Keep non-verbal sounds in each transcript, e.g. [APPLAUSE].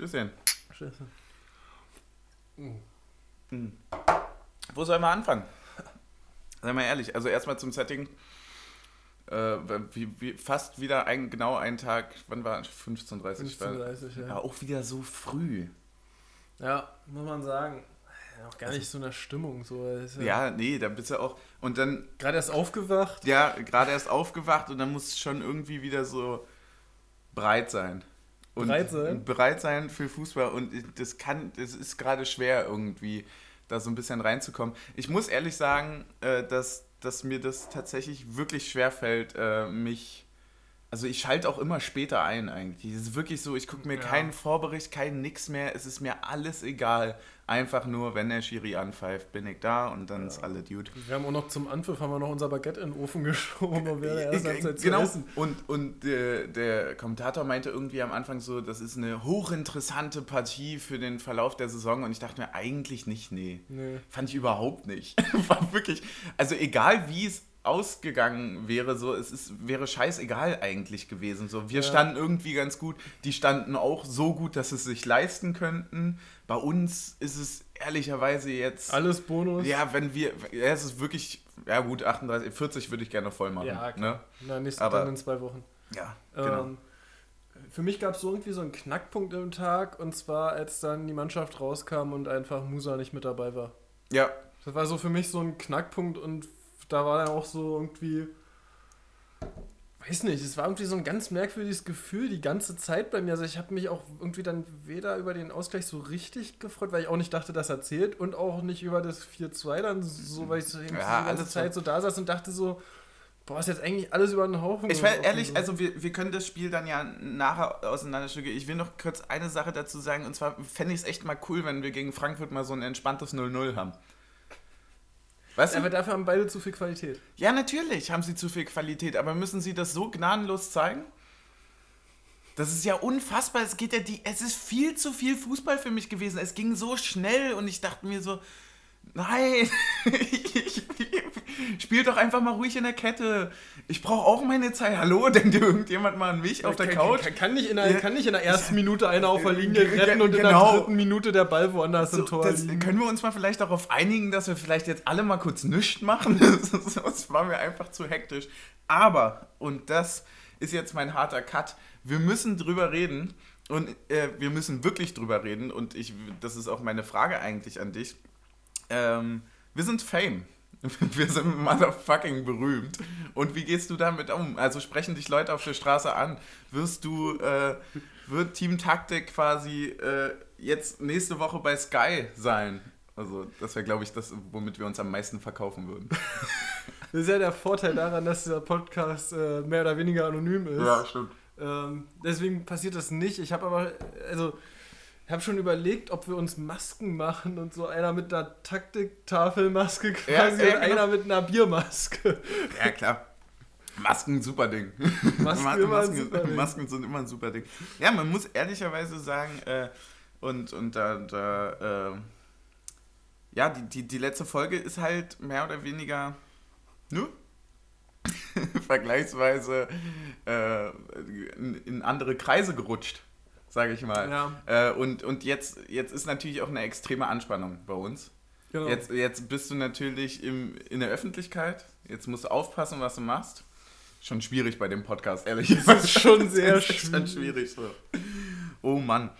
Stößchen. Scheiße. Hm. Wo sollen wir anfangen? Sei mal ehrlich, also erstmal zum Setting. Äh, wie, wie, fast wieder ein, genau einen Tag, wann war es? 15.30 15.30 ja. ja. Auch wieder so früh. Ja, muss man sagen. Auch gar nicht so in der Stimmung. So. Ja, ja, nee, da bist du auch. Und dann. Gerade erst aufgewacht? Ja, gerade erst aufgewacht und dann muss es schon irgendwie wieder so breit sein. Und bereit sein? Bereit sein für Fußball. Und das kann, das ist gerade schwer irgendwie, da so ein bisschen reinzukommen. Ich muss ehrlich sagen, äh, dass, dass mir das tatsächlich wirklich schwer fällt, äh, mich also ich schalte auch immer später ein eigentlich. Es ist wirklich so, ich gucke mir ja. keinen Vorbericht, keinen nix mehr. Es ist mir alles egal. Einfach nur, wenn der Schiri anpfeift, bin ich da und dann ja. ist alle Dude. Wir haben auch noch zum Anpfiff haben wir noch unser Baguette in den Ofen [LAUGHS] geschoben und wäre erst Halbzeit genau. zu essen. Und, und der, der Kommentator meinte irgendwie am Anfang so, das ist eine hochinteressante Partie für den Verlauf der Saison und ich dachte mir eigentlich nicht, nee. nee. Fand ich überhaupt nicht. [LAUGHS] War wirklich, also egal wie es ausgegangen wäre, so es ist, wäre scheißegal eigentlich gewesen. So, wir ja. standen irgendwie ganz gut, die standen auch so gut, dass sie es sich leisten könnten. Bei uns ist es ehrlicherweise jetzt. Alles Bonus? Ja, wenn wir. Ja, es ist wirklich. Ja, gut, 38, 40 würde ich gerne voll machen. Ja, klar. Ne? Na, nächste Aber, dann in zwei Wochen. Ja, genau. Ähm, für mich gab es so irgendwie so einen Knackpunkt im Tag und zwar, als dann die Mannschaft rauskam und einfach Musa nicht mit dabei war. Ja. Das war so für mich so ein Knackpunkt und da war dann auch so irgendwie, weiß nicht, es war irgendwie so ein ganz merkwürdiges Gefühl die ganze Zeit bei mir. Also ich habe mich auch irgendwie dann weder über den Ausgleich so richtig gefreut, weil ich auch nicht dachte, dass er zählt und auch nicht über das 4-2 dann so, weil ich so ja, die ganze Zeit so da saß und dachte so, Boah, ist jetzt eigentlich alles über den Haufen. Ich will ehrlich, also wir, wir können das Spiel dann ja nachher auseinanderstücken. Ich will noch kurz eine Sache dazu sagen, und zwar fände ich es echt mal cool, wenn wir gegen Frankfurt mal so ein entspanntes 0-0 haben. Weißt du? Aber dafür haben beide zu viel Qualität. Ja, natürlich haben sie zu viel Qualität, aber müssen sie das so gnadenlos zeigen? Das ist ja unfassbar. Es geht ja die. Es ist viel zu viel Fußball für mich gewesen. Es ging so schnell und ich dachte mir so, Nein, [LAUGHS] spiel doch einfach mal ruhig in der Kette. Ich brauche auch meine Zeit. Hallo, denkt irgendjemand mal an mich auf der Couch? Kann, kann, nicht in der, kann nicht in der ersten Minute einer auf der Linie retten und genau. in der genau. dritten Minute der Ball woanders so, im Tor das, Können wir uns mal vielleicht darauf einigen, dass wir vielleicht jetzt alle mal kurz nichts machen? Das, [LAUGHS] das war mir einfach zu hektisch. Aber, und das ist jetzt mein harter Cut, wir müssen drüber reden und äh, wir müssen wirklich drüber reden und ich, das ist auch meine Frage eigentlich an dich ähm, wir sind Fame. [LAUGHS] Wir sind motherfucking berühmt. Und wie gehst du damit um? Also sprechen dich Leute auf der Straße an. Wirst du, äh, wird Team Taktik quasi äh, jetzt nächste Woche bei Sky sein? Also das wäre, glaube ich, das, womit wir uns am meisten verkaufen würden. [LAUGHS] Das ist ja der Vorteil daran, dass dieser Podcast äh, mehr oder weniger anonym ist. Ja, stimmt. Ähm, deswegen passiert das nicht. Ich habe aber, also ich habe schon überlegt, ob wir uns Masken machen und so einer mit einer Taktiktafelmaske quasi ja, ja, genau. und einer mit einer Biermaske. Ja, klar. Masken, super Ding. Masken, [LAUGHS] Masken, super Ding. Masken, sind immer ein super Ding. Ja, man muss ehrlicherweise sagen, äh, und, und da, da äh, ja, die, die, die letzte Folge ist halt mehr oder weniger, ne? [LAUGHS] Vergleichsweise äh, in, in andere Kreise gerutscht sage ich mal. Ja. Äh, und und jetzt, jetzt ist natürlich auch eine extreme Anspannung bei uns. Genau. Jetzt, jetzt bist du natürlich im, in der Öffentlichkeit. Jetzt musst du aufpassen, was du machst. Schon schwierig bei dem Podcast, ehrlich gesagt. [LAUGHS] Das ist schon sehr ist schon schwierig. So. Oh Mann.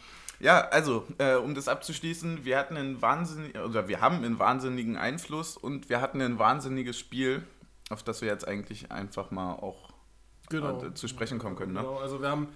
Ja, also, äh, um das abzuschließen, wir hatten einen wahnsinnigen, oder wir haben einen wahnsinnigen Einfluss und wir hatten ein wahnsinniges Spiel, auf das wir jetzt eigentlich einfach mal auch genau. äh, zu sprechen kommen können. Ne? Genau, also wir haben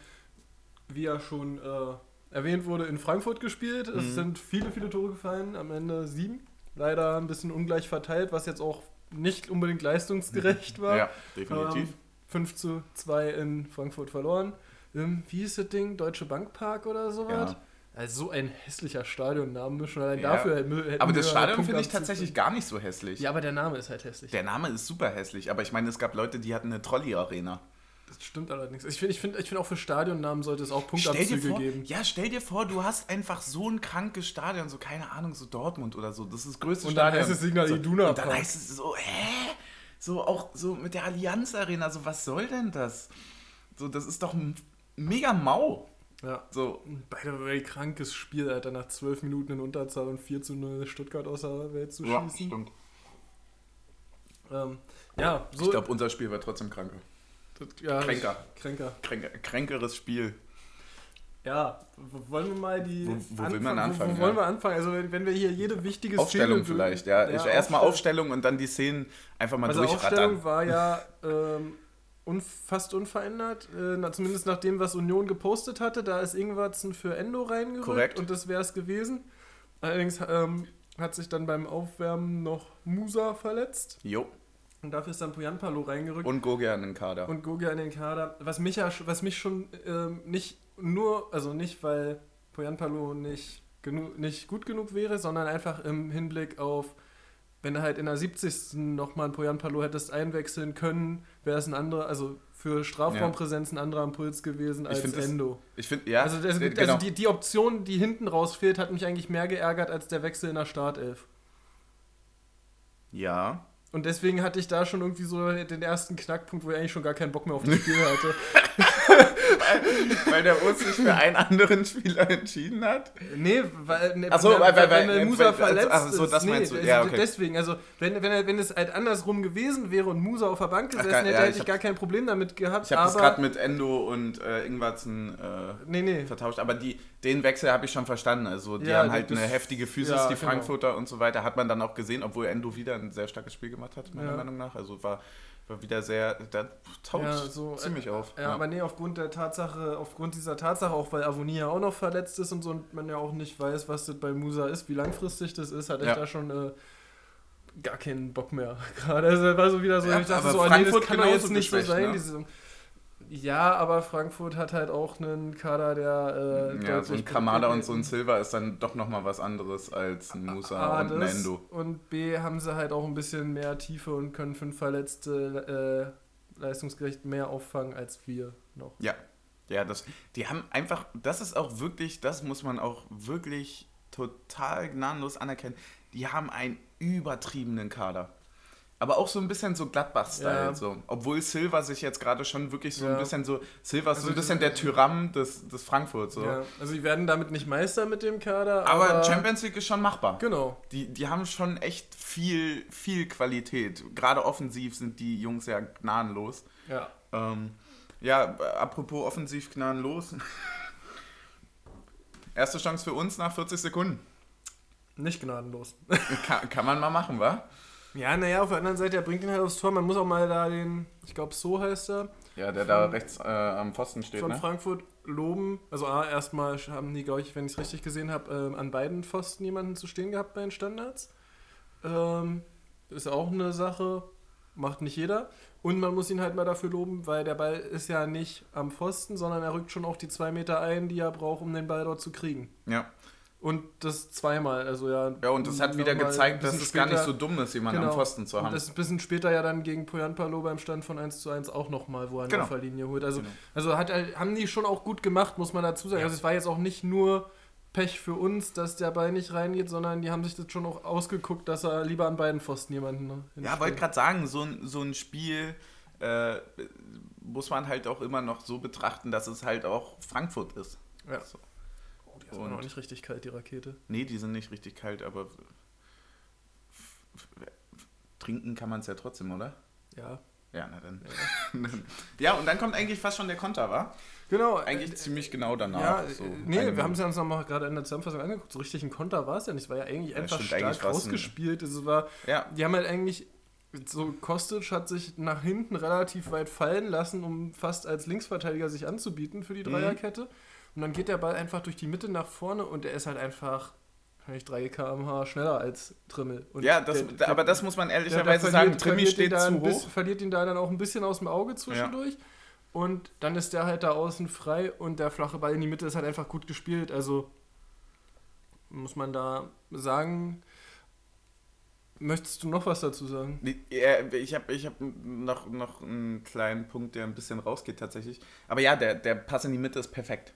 wie ja schon äh, erwähnt wurde, in Frankfurt gespielt. Es mhm. sind viele, viele Tore gefallen, am Ende sieben. Leider ein bisschen ungleich verteilt, was jetzt auch nicht unbedingt leistungsgerecht [LAUGHS] war. Ja, definitiv. Ähm, 5 zu 2 in Frankfurt verloren. Ähm, wie hieß das Ding? Deutsche Bankpark oder sowas? Ja. Also so ein hässlicher Stadionname schon allein ja. dafür hätten Aber das Stadion finde ich tatsächlich gar nicht so hässlich. Ja, aber der Name ist halt hässlich. Der Name ist super hässlich, aber ich meine, es gab Leute, die hatten eine Trolley-Arena. Das stimmt allerdings. Ich finde ich find, ich find auch für Stadionnamen sollte es auch Punktabzüge vor, geben. Ja, stell dir vor, du hast einfach so ein krankes Stadion, so keine Ahnung, so Dortmund oder so. Das ist das größte und Stadion. Und dann heißt es Signal so, Iduna Und dann heißt es so, hä? So auch so mit der Allianz Arena, so was soll denn das? So, das ist doch mega mau. Ja. So. By the way, krankes Spiel, Alter, nach 12 Minuten in Unterzahl und 4 zu 0 Stuttgart aus der Welt zu Ja, schießen. stimmt. Ähm, ja, so. Ich glaube, unser Spiel war trotzdem kranker. Das- ja, kränker. Kränker. Kränker, kränkeres Spiel. Ja, wollen wir mal die. Wo- wo will man Anfang- anfangen, Wo, wo wollen ja? wir anfangen? Also, wenn wenn wir hier jede wichtige Aufstellung Szene. vielleicht, ja. ich, erstmal Aufstellung. Aufstellung und dann die Szenen einfach mal Also durchrattern. Aufstellung war ja ähm, un fast unverändert, äh, na, zumindest nach dem, was Union gepostet hatte. Da ist Ingwarzen für Endo reingerückt Korrekt. und das wäre es gewesen. Allerdings ähm, hat sich dann beim Aufwärmen noch Musa verletzt Jo. Und dafür ist dann Pujanpalo reingerückt Und Gogia in den Kader. und Gogia in den Kader. Was mich, ja, was mich schon ähm, nicht nur, also nicht, weil Poyanpalo nicht, nicht gut genug wäre, sondern einfach im Hinblick auf, wenn du halt in der 70. nochmal ein Poyanpalo hättest einwechseln können, wäre es ein anderer, also für Strafraumpräsenz ein anderer Impuls gewesen als das- Endo. Ich finde, ja, Also, das, äh, also die, die Option, die hinten raus fehlt, hat mich eigentlich mehr geärgert als der Wechsel in der Startelf. ja. Und deswegen hatte ich da schon irgendwie so den ersten Knackpunkt, wo ich eigentlich schon gar keinen Bock mehr auf das Spiel hatte. [LAUGHS] [LAUGHS] weil der Urs sich für einen anderen Spieler entschieden hat. Nee, weil, ne, Ach so, weil, weil- weil, weil- weil, weil- Musa weil- verletzt ach so, ist. das meinst du. also Ja, okay. Deswegen, also wenn, wenn, er- wenn es halt andersrum gewesen wäre und Musa auf der Bank gesessen geil, hätte, ja, hätte ich hab- gar kein Problem damit gehabt. Ich habe das gerade mit Endo und äh, Ingwarzen äh, Nee, nee. vertauscht, aber die, den Wechsel habe ich schon verstanden. Also die Ja, haben halt eine heftige Physis, ja, die genau. Frankfurter und so weiter. Hat man dann auch gesehen, obwohl Endo wieder ein sehr starkes Spiel gemacht hat, meiner. Meinung nach. Also war, war wieder sehr, da taut Ja, so, ziemlich äh, auf. Ja, aber nee, aufgrund der Tatsache, aufgrund dieser Tatsache, auch weil Avonia auch noch verletzt ist und so und man ja auch nicht weiß, was das bei Musa ist, wie langfristig das ist, hatte ich Ja. da schon äh, gar keinen Bock mehr. [LAUGHS] Gerade also war so wieder so, Ja, ich dachte so, ah, nee, das Frankfurt kann doch jetzt genauso nicht so sein. ne? Diese Saison. Ja, aber Frankfurt hat halt auch einen Kader, der äh, ja, so ein Kamada und so ein Silva ist dann doch nochmal was anderes als ein Musa A, und ein Endo. Und B haben sie halt auch ein bisschen mehr Tiefe und können fünf Verletzte äh, leistungsgerecht mehr auffangen als wir noch. Ja, ja, das, die haben einfach, das ist auch wirklich, das muss man auch wirklich total gnadenlos anerkennen. Die haben einen übertriebenen Kader. Aber auch so ein bisschen so Gladbach-Style. Ja. So. Obwohl Silva sich jetzt gerade schon wirklich so ein Ja. bisschen so. Silva ist so Also ein bisschen das- der Tyrann des, des Frankfurt. So. Ja, also die werden damit nicht Meister mit dem Kader, Aber, aber, Champions League ist schon machbar. Genau. Die, die haben schon echt viel, viel Qualität. Gerade offensiv sind die Jungs ja gnadenlos. Ja. Ähm, ja, äh, apropos offensiv gnadenlos. [LAUGHS] Erste Chance für uns nach 40 Sekunden. Nicht gnadenlos. Kann, kann man mal machen, wa? Ja, naja, auf der anderen Seite, er bringt ihn halt aufs Tor. Man muss auch mal da den, ich glaube, so heißt er, Ja, der da rechts äh, am Pfosten steht, von ne? Frankfurt loben. Also A, erstmal haben die, glaube ich, wenn ich es richtig gesehen habe, ähm, an beiden Pfosten jemanden zu stehen gehabt bei den Standards. Ähm, ist auch eine Sache, macht nicht jeder. Und man muss ihn halt mal dafür loben, weil der Ball ist ja nicht am Pfosten, sondern er rückt schon auch die zwei Meter ein, die er braucht, um den Ball dort zu kriegen. Ja. Und das zweimal, also ja. Ja, und das hat wieder gezeigt, dass es gar nicht so dumm ist, jemanden Genau. am Pfosten zu Und haben. das ein bisschen später ja dann gegen Poyanpalo beim Stand von 1 zu 1 auch nochmal, wo er eine Genau. Opferlinie holt. Also, Genau. also hat, er- haben die schon auch gut gemacht, muss man dazu sagen. Ja. Also es war jetzt auch nicht nur Pech für uns, dass der Ball nicht reingeht, sondern die haben sich das schon auch ausgeguckt, dass er lieber an beiden Pfosten jemanden ne, Ja, wollte gerade sagen, so ein, so ein Spiel äh, muss man halt auch immer noch so betrachten, dass es halt auch Frankfurt ist. Ja. So. Die Und- noch nicht richtig kalt, die Rakete. Nee, die sind nicht richtig kalt, aber trinken kann man es ja trotzdem, oder? Ja. Ja, na dann. [LAUGHS] Ja. und dann kommt eigentlich fast schon der Konter, war? Genau. Eigentlich äh, ziemlich genau danach. Ja, so äh, nee, wir haben es ja uns nochmal gerade in der Zusammenfassung angeguckt. So richtig ein Konter war es ja nicht. Es war ja eigentlich Ja, einfach stark eigentlich rausgespielt. Es war, Ja, Die haben halt eigentlich, so Kostic hat sich nach hinten relativ weit fallen lassen, um fast als Linksverteidiger sich anzubieten für die Mhm. Und dann geht der Ball einfach durch die Mitte nach vorne und der ist halt einfach wahrscheinlich 3 km/h schneller als Trimmel. Und ja das, der- aber das muss man der- der ehrlicherweise sagen. Ihn steht da zu hoch. bisschen- Verliert ihn da dann auch ein bisschen aus dem Auge zwischendurch. Und dann ist der halt da außen frei und der flache Ball in die Mitte ist halt einfach gut gespielt. Also muss man da sagen. Möchtest du noch was dazu sagen? Ja, Ich habe ich hab noch, noch einen kleinen Punkt, der ein bisschen rausgeht tatsächlich. Aber ja, der, der Pass in die Mitte ist perfekt.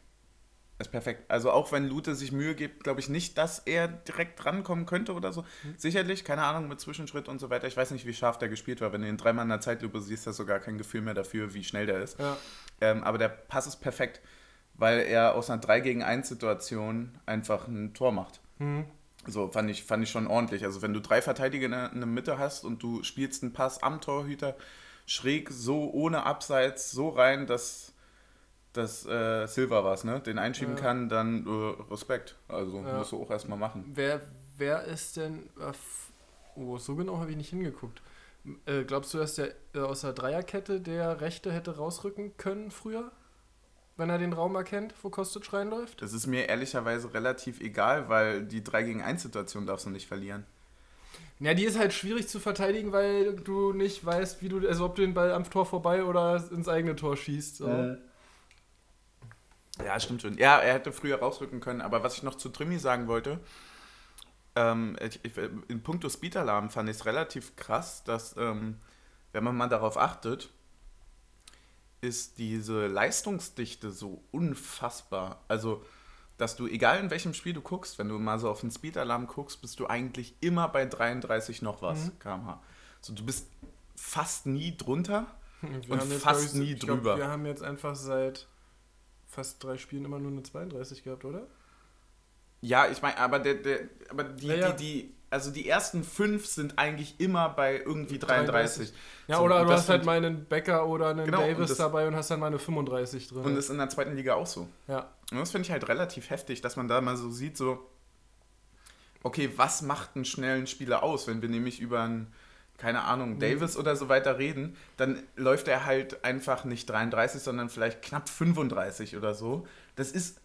Ist perfekt. Also auch wenn Lute sich Mühe gibt, glaube ich nicht, dass er direkt rankommen könnte oder so. Sicherlich, keine Ahnung, mit Zwischenschritt und so weiter. Ich weiß nicht, wie scharf der gespielt war. Wenn du ihn dreimal in der Zeitlupe siehst, hast du gar kein Gefühl mehr dafür, wie schnell der ist. Ja. Ähm, aber der Pass ist perfekt. weil er aus einer 3 gegen 1 Situation einfach ein Tor macht. Mhm. So fand ich, fand ich schon ordentlich. Also wenn du drei Verteidiger in der, in der Mitte hast und du spielst einen Pass am Torhüter schräg so ohne Abseits so rein, dass dass äh, Silva was, ne? Den einschieben Ja. kann, dann äh, Respekt. Also Ja. musst du auch erstmal machen. Wer, wer ist denn. äh, Oh, so genau habe ich nicht hingeguckt. Äh, glaubst du, dass der äh, aus der Dreierkette der Rechte hätte rausrücken können früher? Wenn er den Raum erkennt, wo Kostic reinläuft? Das ist mir ehrlicherweise relativ egal, weil die 3 gegen 1 Situation darfst du nicht verlieren. Ja, die ist halt schwierig zu verteidigen, weil du nicht weißt, wie du, also ob du den Ball am Tor vorbei oder ins eigene Tor schießt. So. Ja, stimmt schon. Ja, er hätte früher rausrücken können, aber was ich noch zu Trimi sagen wollte, ähm, ich, ich, in puncto Speed-Alarm fand ich es relativ krass, dass, ähm, wenn man mal darauf achtet, ist diese Leistungsdichte so unfassbar. Also, dass du, egal in welchem Spiel du guckst, wenn du mal so auf den Speed-Alarm guckst, bist du eigentlich immer bei 33 noch was Mhm. km/h. So, du bist fast nie drunter. Wir Und jetzt, fast glaub nie ich, glaub, drüber. wir haben jetzt einfach seit fast drei Spielen immer nur eine 32 gehabt, oder? Ja, ich meine, aber, der, der, aber die, Ja, die, die, also die ersten fünf sind eigentlich immer bei irgendwie 33. Ja, So, oder und du das hast halt sind- mal einen Becker oder einen Genau, und Davis das- dabei und hast dann mal eine 35 drin. Und ist in der zweiten Liga auch so. ja. Und das finde ich halt relativ heftig, dass man da mal so sieht, so, okay, was macht einen schnellen Spieler aus? Wenn wir nämlich über einen, keine Ahnung, Mhm. Davis oder so weiter reden, dann läuft er halt einfach nicht 33, sondern vielleicht knapp 35 oder so. Das ist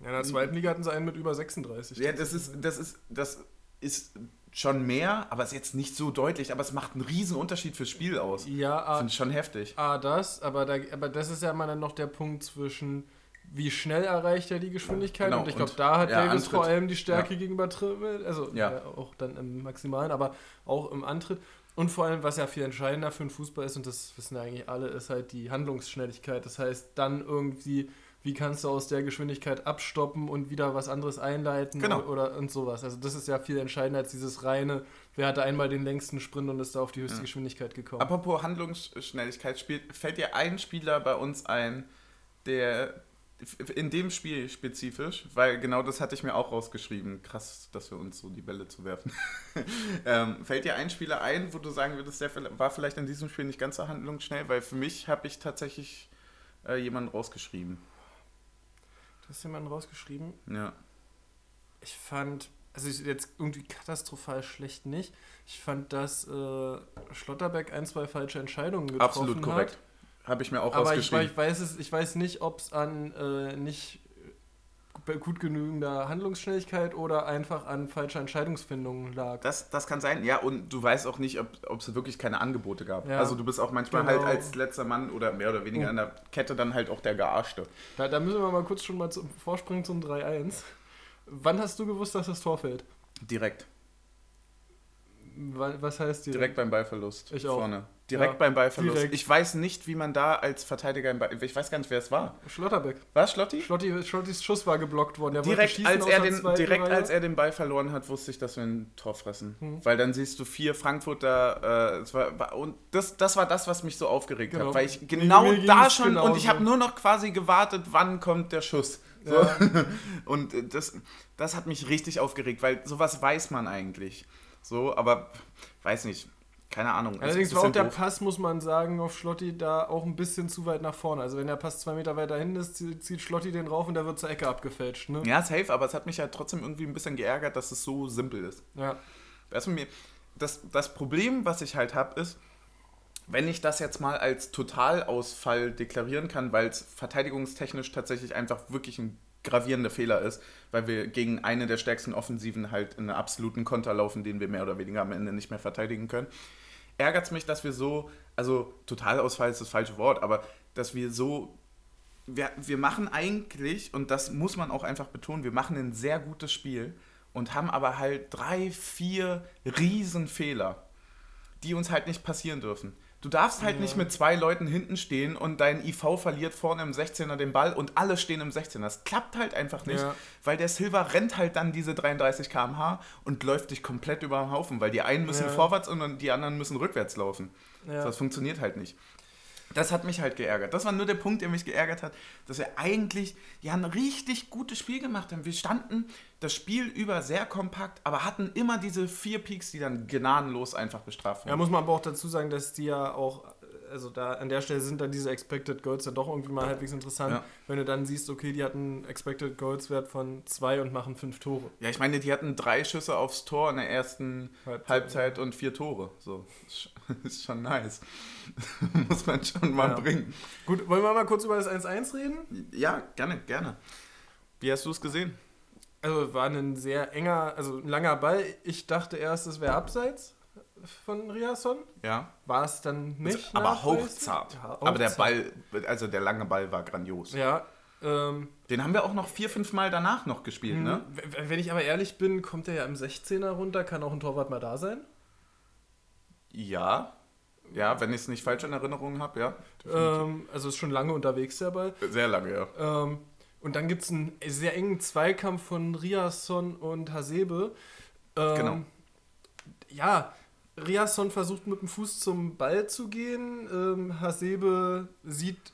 ja. In der zweiten Liga hatten sie einen mit über 36. Ja, das ist, das ist, das ist schon mehr, aber es ist jetzt nicht so deutlich, aber es macht einen riesen Unterschied fürs Spiel aus. Ja, A, Finde ich schon heftig. A das, aber, da, aber das ist ja mal dann noch der Punkt zwischen, wie schnell erreicht er die Geschwindigkeit Genau, und ich glaube, da hat ja, Davis Antritt. vor allem die Stärke Ja. gegenüber Trimmel, also Ja. ja. auch dann im Maximalen, aber auch im Antritt. Und vor allem, was ja viel entscheidender für den Fußball ist, und das wissen ja eigentlich alle, ist halt die Handlungsschnelligkeit. Das heißt, dann irgendwie, wie kannst du aus der Geschwindigkeit abstoppen und wieder was anderes einleiten Genau. oder und sowas. Also das ist ja viel entscheidender als dieses reine, wer hatte einmal den längsten Sprint und ist da auf die höchste Ja. Geschwindigkeit gekommen. Apropos Handlungsschnelligkeit, spielt, fällt dir ein Spieler bei uns ein, der in dem Spiel spezifisch, weil genau das hatte ich mir auch rausgeschrieben, krass, dass wir uns so die Bälle zu werfen. [LAUGHS] ähm, fällt dir ein Spieler ein, wo du sagen würdest, der war vielleicht in diesem Spiel nicht ganz so handlungsschnell, weil für mich habe ich tatsächlich äh, jemanden rausgeschrieben. Du hast jemanden rausgeschrieben. Ja. Ich fand, also jetzt irgendwie katastrophal schlecht nicht. Ich fand, dass äh, Schlotterbeck ein, zwei falsche Entscheidungen getroffen Absolut korrekt. Habe ich mir auch. Aber ich, ich, weiß es, ich weiß nicht, ob es an äh, nicht gut genügender Handlungsschnelligkeit oder einfach an falscher Entscheidungsfindung lag. Das, das kann sein, ja, und du weißt auch nicht, ob es wirklich keine Angebote gab. Ja. Also du bist auch manchmal Genau. halt als letzter Mann oder mehr oder weniger Oh. an der Kette dann halt auch der Gearschte. Da, da müssen wir mal kurz schon mal zum Vorspringen zum 3-1. Wann hast du gewusst, dass das Tor fällt? Direkt. Wa- Was heißt direkt? Direkt beim Ballverlust. Ich auch. Vorne. Direkt Ja, beim Ballverlust. direkt. Ich weiß nicht, wie man da als Verteidiger im Ball. Ich weiß gar nicht, wer es war. Schlotterbeck. War es Schlotti? Schlotti, Schlottis Schuss war geblockt worden. Der Direkt, schießen als er, den, direkt Reihe. als er den Ball verloren hat, wusste ich, dass wir ein Tor fressen. Hm. Weil dann siehst du vier Frankfurter. Äh, war, und das, das war das, was mich so aufgeregt Genau. hat. Weil ich Mir- genau mir ging's da schon. Und ich genauso. habe nur noch quasi gewartet, wann kommt der Schuss. So. Ja. [LAUGHS] Und äh, das, das hat mich richtig aufgeregt, weil sowas weiß man eigentlich. So, aber weiß nicht. Keine Ahnung. Allerdings war auch der doof. Pass, muss man sagen, auf Schlotti da auch ein bisschen zu weit nach vorne. Also wenn der Pass zwei Meter weiter hinten ist, zieht zieht Schlotti den rauf und der wird zur Ecke abgefälscht. Ne? Ja, safe, aber es hat mich ja trotzdem irgendwie ein bisschen geärgert, dass es so simpel ist. Ja. Weißt du, mir, das, das Problem, was ich halt habe, ist, wenn ich das jetzt mal als Totalausfall deklarieren kann, weil es verteidigungstechnisch tatsächlich einfach wirklich ein gravierender Fehler ist, weil wir gegen eine der stärksten Offensiven halt in einen absoluten Konter laufen, den wir mehr oder weniger am Ende nicht mehr verteidigen können, ärgert es mich, dass wir so, also Totalausfall ist das falsche Wort, aber dass wir so, wir, wir machen eigentlich, und das muss man auch einfach betonen, wir machen ein sehr gutes Spiel und haben aber halt drei, vier Riesenfehler, die uns halt nicht passieren dürfen. Du darfst halt Ja. nicht mit zwei Leuten hinten stehen und dein IV verliert vorne im 16er den Ball und alle stehen im 16er. Das klappt halt einfach nicht, Ja. weil der Silva rennt halt dann diese 33 km/h und läuft dich komplett über den Haufen, weil die einen müssen Ja. vorwärts und die anderen müssen rückwärts laufen. Das funktioniert halt nicht. Das hat mich halt geärgert. Das war nur der Punkt, der mich geärgert hat, dass wir eigentlich ja ein richtig gutes Spiel gemacht haben. Wir standen das Spiel über sehr kompakt, aber hatten immer diese vier Peaks, die dann gnadenlos einfach bestraft wurden. Ja, muss man aber auch dazu sagen, dass die ja auch, also da an der Stelle sind dann diese Expected Goals ja doch irgendwie mal halbwegs interessant, Ja. wenn du dann siehst, okay, die hatten Expected Goals Wert von zwei und machen fünf Tore. Ja, ich meine, die hatten drei Schüsse aufs Tor in der ersten Halbzeit. Halbzeit, und vier Tore. So, [LAUGHS] ist schon- nice. [LAUGHS] Muss man schon mal Ja. bringen. Gut, wollen wir mal kurz über das 1-1 reden? Ja, gerne, gerne. Wie hast du es gesehen? Also war ein sehr enger, also ein langer Ball. Ich dachte erst, es wäre abseits von Riasson. Ja. War es dann nicht. Also, aber hochzart. Ja, Aber der. Ball, also der lange Ball war grandios. Ja. Ähm, Den haben wir auch noch vier, fünf Mal danach noch gespielt, ne? w- Wenn ich aber ehrlich bin, kommt er ja im 16er runter, kann auch ein Torwart mal da sein. Ja. Ja, wenn ich es nicht falsch in Erinnerung habe, ja. Ähm, also ist schon lange unterwegs der Ball. Sehr lange, ja. Ähm, und dann gibt es einen sehr engen Zweikampf von Riasson und Hasebe. Ähm, Genau. Ja, Riasson versucht mit dem Fuß zum Ball zu gehen. Ähm, Hasebe sieht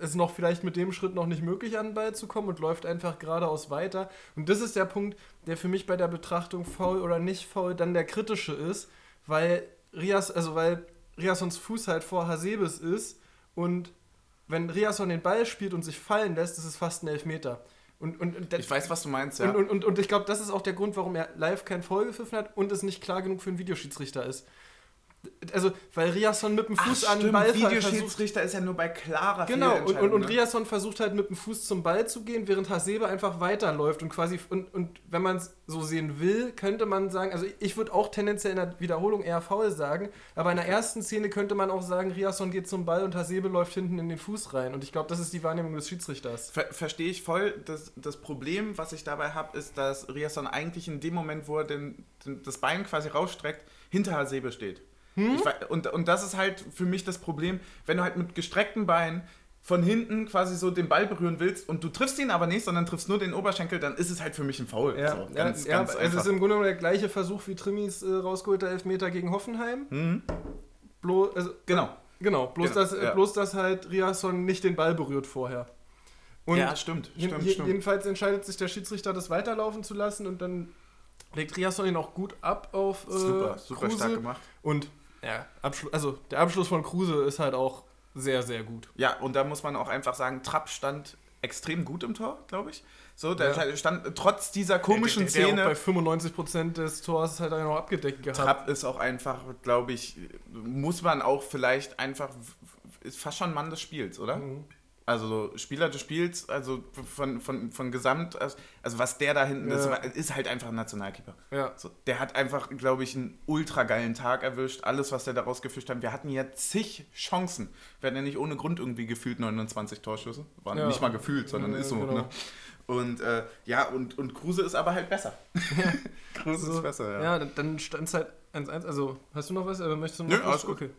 es noch vielleicht mit dem Schritt noch nicht möglich an den Ball zu kommen und läuft einfach geradeaus weiter. Und das ist der Punkt, der für mich bei der Betrachtung faul oder nicht faul dann der kritische ist, weil Rias, also weil Riassons Fuß halt vor Hasebes ist und wenn Riasson den Ball spielt und sich fallen lässt, ist es fast ein Elfmeter. Und, und, und, Ich weiß, was du meinst, ja. und, und, und, und ich glaube, das ist auch der Grund, warum er live kein gepfiffen hat und es nicht klar genug für einen Videoschiedsrichter ist. Also, weil Riasson mit dem Fuß an den Ball versucht. Videoschiedsrichter ist ja nur bei klarer Genau, und, und, und ne? Riasson versucht halt mit dem Fuß zum Ball zu gehen, während Hasebe einfach weiterläuft und quasi, und, und wenn man es so sehen will, könnte man sagen, also ich würde auch tendenziell in der Wiederholung eher faul sagen, aber in der ersten Szene könnte man auch sagen, Riasson geht zum Ball und Hasebe läuft hinten in den Fuß rein und ich glaube, das ist die Wahrnehmung des Schiedsrichters. Ver Verstehe ich voll. Das, das Problem, was ich dabei habe, ist, dass Riasson eigentlich in dem Moment, wo er den, den, das Bein quasi rausstreckt, hinter Hasebe steht. Hm? Ich und, und das ist halt für mich das Problem, wenn du halt mit gestrecktem Bein von hinten quasi so den Ball berühren willst und du triffst ihn aber nicht, sondern triffst nur den Oberschenkel, dann ist es halt für mich ein Foul. Ja, so, ja, ganz, ja, ganz es einfach. ist im Grunde genommen der gleiche Versuch wie Trimmis äh, rausgeholter Elfmeter gegen Hoffenheim. Mhm. Blo also, Genau. genau, bloß, Genau, dass, äh, ja. bloß dass halt Riasson nicht den Ball berührt vorher. Und ja, stimmt. stimmt, stimmt. jedenfalls entscheidet sich der Schiedsrichter, das weiterlaufen zu lassen und dann legt Riasson ihn auch gut ab auf äh, super, super Kruse. stark gemacht. Und ja, Abschlu also der Abschluss von Kruse ist halt auch sehr, sehr gut. Ja, und da muss man auch einfach sagen, Trapp stand extrem gut im Tor, glaube ich. So, der Ja. stand trotz dieser komischen der, der, Szene. Der auch bei 95% des Tors halt auch noch abgedeckt gehabt. Trapp ist auch einfach, glaube ich, muss man auch vielleicht einfach, ist fast schon Mann des Spiels, oder? Mhm. Also so Spieler des Spiels, also von, von, von Gesamt, also was der da hinten Ja. ist, ist halt einfach ein Nationalkeeper. Ja. So, der hat einfach, glaube ich, einen ultra geilen Tag erwischt. Alles, was der daraus gefischt hat. Wir hatten ja zig Chancen. Wir hatten ja nicht ohne Grund irgendwie gefühlt 29 Torschüsse. Waren Ja. nicht mal gefühlt, sondern ist so. genau. Ne? Und äh, ja, und, und Kruse ist aber halt besser. [LAUGHS] Kruse So, ist besser, ja. Ja, dann, dann stand es halt 1-1. Also, hast du noch was? Oder möchtest du noch Nö, alles gut. Okay.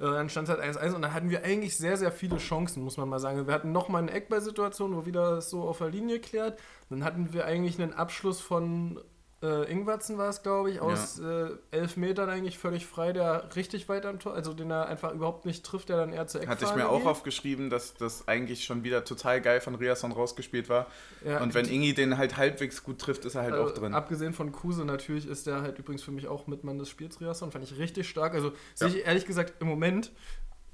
Äh, Dann stand es halt 1-1 und dann hatten wir eigentlich sehr, sehr viele Chancen, muss man mal sagen. Wir hatten nochmal eine Eckball-Situation, wo wieder so auf der Linie klärt. Dann hatten wir eigentlich einen Abschluss von äh, Ingwertsen, war es, glaube ich, aus äh, elf Metern eigentlich völlig frei, der richtig weit am Tor, also den er einfach überhaupt nicht trifft, der dann eher zur Eckfahne Hatte ich mir auch geht. aufgeschrieben, dass das eigentlich schon wieder total geil von Riasson rausgespielt war. Ja, und wenn Ingi den halt halbwegs gut trifft, ist er halt Also, auch drin. Abgesehen von Kruse natürlich ist der halt übrigens für mich auch Mitmann des Spiels, Riasson. Fand ich richtig stark. Also Ja. sehe ich ehrlich gesagt im Moment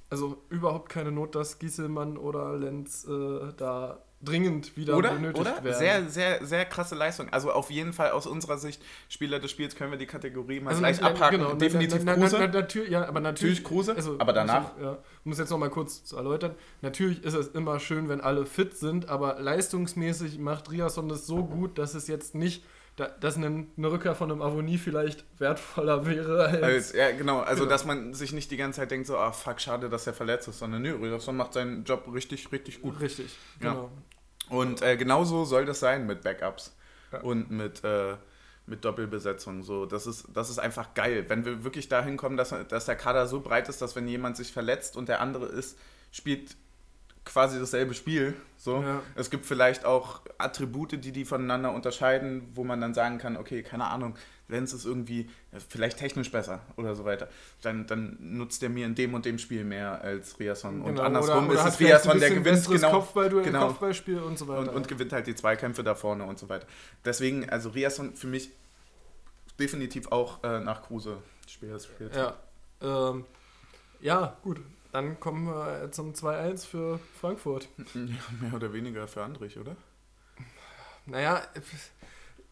also überhaupt keine Not, dass Gieselmann oder Lenz äh, da dringend wieder Oder? benötigt Oder? werden. Sehr, sehr, sehr krasse Leistung. Also auf jeden Fall aus unserer Sicht, Spieler des Spiels, können wir die Kategorie mal also gleich na- abhaken. Genau, Definitiv na, na, Kruse. Na, na, natürlich, ja, aber natürlich, Natürlich Kruse, also, aber danach? Also, ja, um es jetzt nochmal kurz zu erläutern. Natürlich ist es immer schön, wenn alle fit sind, aber leistungsmäßig macht Riasson das so gut, dass es jetzt nicht, da, dass eine, eine Rückkehr von einem Avonie vielleicht wertvoller wäre als. Als, ja, genau. Also, Genau. dass man sich nicht die ganze Zeit denkt, so, ah, fuck, schade, dass er verletzt ist, sondern nö, Riasson macht seinen Job richtig, richtig gut. Richtig, Ja. genau. Und äh, genauso soll das sein mit Backups Ja. und mit, äh, mit Doppelbesetzung. So, das, ist, das ist einfach geil. Wenn wir wirklich dahin kommen, dass, dass der Kader so breit ist, dass wenn jemand sich verletzt und der andere ist, spielt quasi dasselbe Spiel. So. Ja. Es gibt vielleicht auch Attribute, die die voneinander unterscheiden, wo man dann sagen kann, okay, keine Ahnung, wenn es ist irgendwie äh, vielleicht technisch besser oder so weiter, dann, dann nutzt der mir in dem und dem Spiel mehr als Riasson. Und Genau, andersrum oder- oder ist es Riasson, der gewinnt genau. Kopfballduell, genau. Kopfballspiel und so weiter. und, und gewinnt halt die Zweikämpfe da vorne und so weiter. Deswegen, also Riasson für mich definitiv auch äh, nach Kruse Spieler Spiels. ja. Ähm, ja, gut. Dann kommen wir zum 2-1 für Frankfurt. Ja, mehr oder weniger für Andrich, oder? Naja,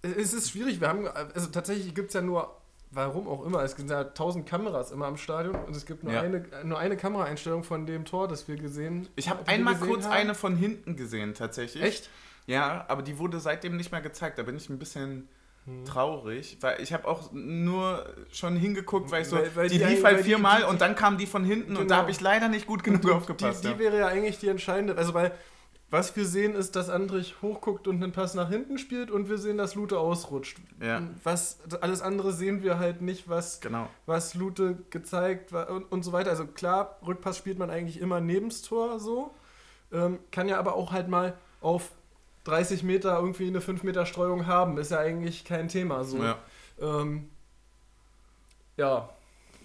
es ist schwierig. Wir haben, also tatsächlich gibt es ja nur, warum auch immer, es gibt ja tausend Kameras immer am Stadion und es gibt nur, Ja. eine, nur eine Kameraeinstellung von dem Tor, das wir gesehen Ich habe einmal gesehen kurz haben. eine von hinten gesehen, tatsächlich. Echt? Ja, aber die wurde seitdem nicht mehr gezeigt. Da bin ich ein bisschen Hm. traurig, weil ich habe auch nur schon hingeguckt, weil ich so, Weil- weil die, die- lief halt die- viermal die- und dann kam die von hinten und Genau. da habe ich leider nicht gut genug aufgepasst. Die, die wäre ja eigentlich die entscheidende, also weil was wir sehen ist, dass Andrich hochguckt und einen Pass nach hinten spielt und wir sehen, dass Lute ausrutscht. ja, Was alles andere sehen wir halt nicht, was, genau. was Lute gezeigt und, und so weiter. Also klar, Rückpass spielt man eigentlich immer nebens Tor so. Ähm, kann ja aber auch halt mal auf 30 Meter irgendwie eine 5 Meter Streuung haben. Ist ja eigentlich kein Thema so. Ja. Ähm, ja,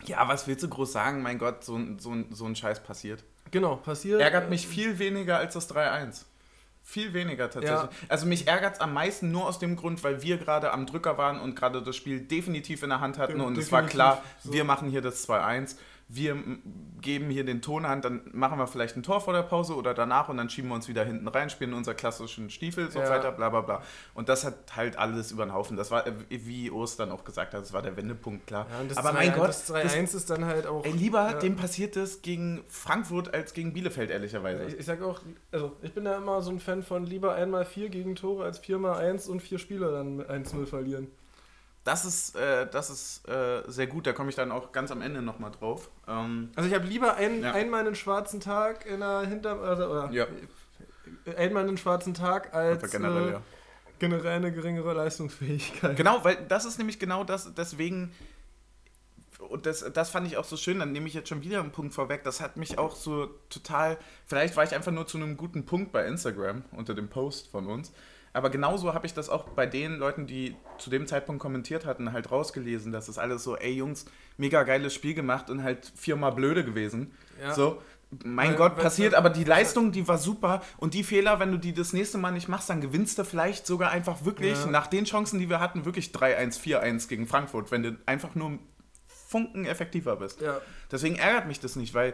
ja, was willst du groß sagen? Mein Gott, so, ein- so, so ein Scheiß passiert. genau, passiert. Ärgert mich viel weniger als das 3-1. Viel weniger tatsächlich. Also mich ärgert es am meisten nur aus dem Grund, weil wir gerade am Drücker waren und gerade das Spiel definitiv in der Hand hatten De- und es war klar, so. wir machen hier das 2-1. Wir geben hier den Ton an, dann machen wir vielleicht ein Tor vor der Pause oder danach und dann schieben wir uns wieder hinten rein, spielen unseren klassischen Stiefel, so Ja. weiter, bla bla bla. Und das hat halt alles über den Haufen. Das war, äh, wie Ostern auch gesagt hat, das war der Wendepunkt, klar. Ja, und das Aber 3-1 mein Gott, das 3-1 ist dann halt auch. Ey, lieber ja. dem passiert es gegen Frankfurt als gegen Bielefeld, ehrlicherweise. Ich, ich sag auch, also ich bin da immer so ein Fan von lieber einmal vier Gegentore als viermal eins und vier Spieler dann mit 1-0 verlieren. Das ist, äh, das ist äh, sehr gut, da komme ich dann auch ganz am Ende nochmal drauf. Ähm, Also ich habe lieber ein, Ja. einmal einen schwarzen Tag in der Hinter... Oder, oder Ja. Einmal einen schwarzen Tag als generell, äh, ja. generell eine geringere Leistungsfähigkeit. Genau, weil das ist nämlich genau das, deswegen, und das, das fand ich auch so schön, dann nehme ich jetzt schon wieder einen Punkt vorweg, das hat mich auch so total, vielleicht war ich einfach nur zu einem guten Punkt bei Instagram unter dem Post von uns, aber genauso habe ich das auch bei den Leuten, die zu dem Zeitpunkt kommentiert hatten, halt rausgelesen, dass es alles so, ey Jungs, mega geiles Spiel gemacht und halt viermal blöde gewesen. Ja. So, mein Weil- Gott, passiert, aber die Leistung, die war super und die Fehler, wenn du die das nächste Mal nicht machst, dann gewinnst du vielleicht sogar einfach wirklich Ja. nach den Chancen, die wir hatten, wirklich 3-1, 4-1 gegen Frankfurt, wenn du einfach nur Funken effektiver bist. Ja. Deswegen ärgert mich das nicht, weil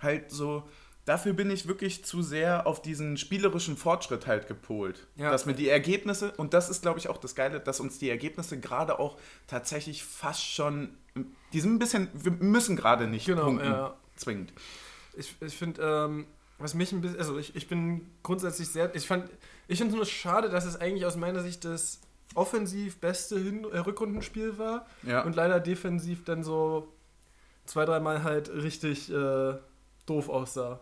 halt so, dafür bin ich wirklich zu sehr auf diesen spielerischen Fortschritt halt gepolt. Ja. Dass mir die Ergebnisse, und das ist glaube ich auch das Geile, dass uns die Ergebnisse gerade auch tatsächlich fast schon, die sind ein bisschen, wir müssen gerade nicht Genau, punkten, ja. zwingend. Ich, ich finde, ähm, was mich ein bisschen, also ich, ich bin grundsätzlich sehr, ich fand, ich finde es nur schade, dass es eigentlich aus meiner Sicht das offensiv beste Hin äh, Rückrundenspiel war Ja. und leider defensiv dann so zwei, dreimal halt richtig äh, doof aussah.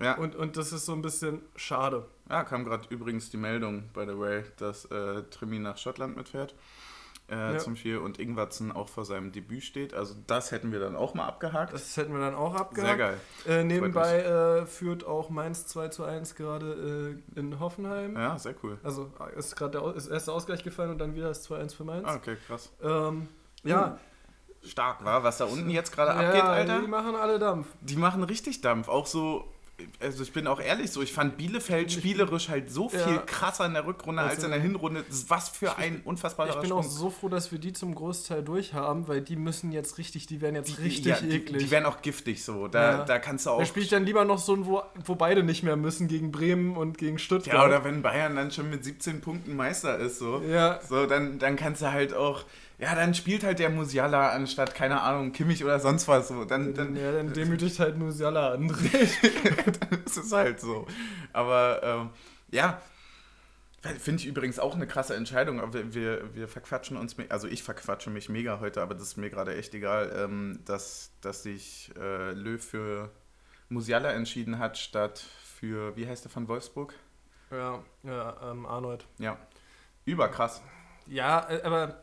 Ja, Und, und das ist so ein bisschen schade. ja kam gerade übrigens die Meldung, by the way, dass äh, Trimi nach Schottland mitfährt äh, Ja. zum Spiel und Ingwatzen auch vor seinem Debüt steht. Also das hätten wir dann auch mal abgehakt. Das hätten wir dann auch Sehr abgehakt. geil. Äh, nebenbei äh, führt auch Mainz 2 zu 1 gerade äh, in Hoffenheim. Ja, sehr cool. Also ist gerade der ist erste Ausgleich gefallen und dann wieder das 2-1 für Mainz. Ah, okay, krass. Ähm, ja, Stark, war, was da unten jetzt gerade ja, abgeht, Alter. die machen alle Dampf. Die machen richtig Dampf. Auch so, also ich bin auch ehrlich so, ich fand Bielefeld spielerisch halt so Ja. viel krasser in der Rückrunde als Also, in der Hinrunde. Was für ein unfassbarer Ich bin auch Sprung. so froh, dass wir die zum Großteil durchhaben, weil die müssen jetzt richtig, die werden jetzt richtig ja, die, eklig. die werden auch giftig so. Da, Ja. da kannst du auch. da spiele ich dann lieber noch so ein, wo, wo beide nicht mehr müssen, gegen Bremen und gegen Stuttgart. ja, oder wenn Bayern dann schon mit 17 Punkten Meister ist, so. Ja. So, dann, dann kannst du halt auch. Ja, dann spielt halt der Musiala anstatt, keine Ahnung, Kimmich oder sonst was so. Dann, dann, ja, dann [LAUGHS] demütigt halt Musiala André. [LAUGHS] Es ist halt so. Aber ähm, ja, finde ich übrigens auch eine krasse Entscheidung. Aber wir, wir, verquatschen uns, also ich verquatsche mich mega heute, aber das ist mir gerade echt egal, ähm, dass, dass sich äh, Löw für Musiala entschieden hat, statt für, wie heißt der von Wolfsburg? ja, ja, ähm, Arnold. Ja. Überkrass. Ja, äh, aber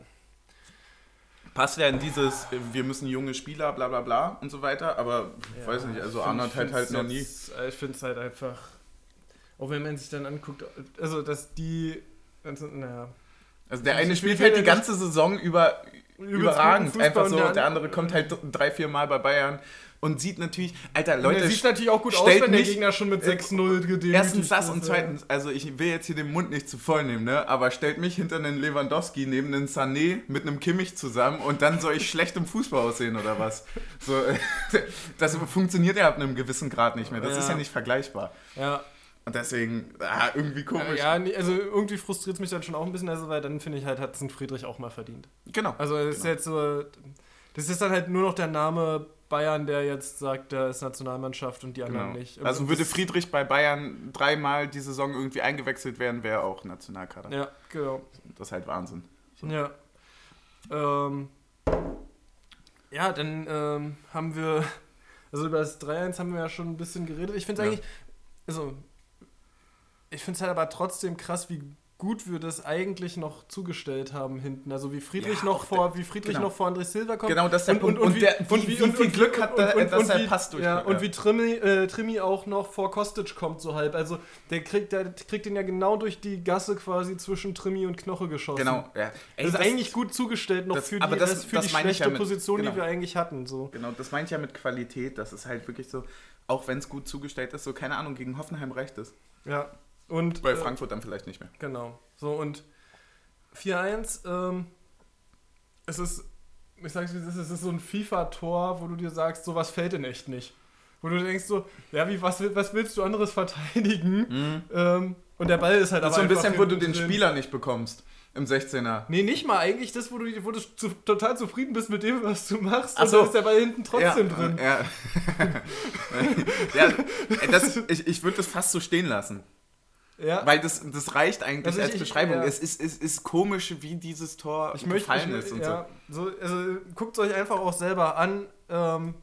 Passt ja in dieses, wir müssen junge Spieler, bla bla bla und so weiter, aber ich Ja, weiß nicht, also Arnold hat halt noch nie. äh, Ich finde es halt einfach Auch wenn man sich dann anguckt, also dass die, also, naja. Also der Also eine spielt halt die ganze Saison über überragend. Einfach und so, der der, an- andere kommt halt drei, vier Mal bei Bayern und sieht natürlich, Alter, Leute, Leute, sieht natürlich auch gut aus, wenn der Gegner schon mit äh, 6-0 gedemütigt Erstens das und zweitens, also ich will jetzt hier den Mund nicht zu voll nehmen, ne? aber stellt mich hinter einen Lewandowski neben einen Sané mit einem Kimmich zusammen und dann soll ich schlecht im Fußball aussehen oder was? So, [LAUGHS] das funktioniert ja ab einem gewissen Grad nicht mehr. Das Ja. ist ja nicht vergleichbar. Ja, Und deswegen, ah, irgendwie komisch. ja, also irgendwie frustriert es mich dann schon auch ein bisschen, also weil dann finde ich halt, hat es ein Friedrich auch mal verdient. Genau. Also ist Genau. jetzt so, das ist dann halt nur noch der Name Bayern, der jetzt sagt, der ist Nationalmannschaft und die anderen Genau. nicht. Also würde das- Friedrich bei Bayern dreimal die Saison irgendwie eingewechselt werden, wäre auch Nationalkader. Ja, genau. Das ist halt Wahnsinn. Ja. Ähm, ja, dann ähm, haben wir, also über das 3-1 haben wir ja schon ein bisschen geredet. Ich finde es Ja. eigentlich, also, ich finde es halt aber trotzdem krass, wie gut wir das eigentlich noch zugestellt haben hinten. Also wie Friedrich Ja, noch vor, wie Friedrich genau. noch vor André Silva kommt. Genau, das ist der Punkt. Und, wie, der, und wie, wie, wie und, viel Glück hat, und, dass und der wie, Pass durch. Ja, und wie Trimi, äh, Trimi auch noch vor Kostic kommt so halb. Also der kriegt, der kriegt den ja genau durch die Gasse quasi zwischen Trimi und Knoche geschossen. Genau, ja. Ey, das ist eigentlich gut zugestellt noch das- für die, aber das- für die schlechte ja mit- Position, genau. die wir eigentlich hatten. So. Genau, das meine ich ja mit Qualität. Das ist halt wirklich so, auch wenn es gut zugestellt ist, so, keine Ahnung, gegen Hoffenheim reicht es. Ja. Und, Bei äh, Frankfurt dann vielleicht nicht mehr. Genau. So und 4-1, ähm, es ist, ich sag's wie es ist, es ist so ein FIFA-Tor, wo du dir sagst, sowas fällt in echt nicht. Wo du denkst so, ja, wie, was, was willst du anderes [LAUGHS] verteidigen? Ähm, und der Ball ist halt Mhm. Das ist so ein bisschen, wo du den drin. Spieler nicht bekommst. Im 16er. Nee, nicht mal eigentlich das, wo du, wo du zu, total zufrieden bist mit dem, was du machst. Ach und so. ist der Ball hinten trotzdem ja, drin. Ja, [LAUGHS] ja das, ich, ich würde das fast so stehen lassen. Ja. Weil das, das reicht eigentlich Also ich- als ich- Beschreibung. ja. Es, ist, es ist komisch, wie dieses Tor ich möchte, gefallen ich, ist und ja, so. Also guckt es euch einfach auch selber an. Ähm,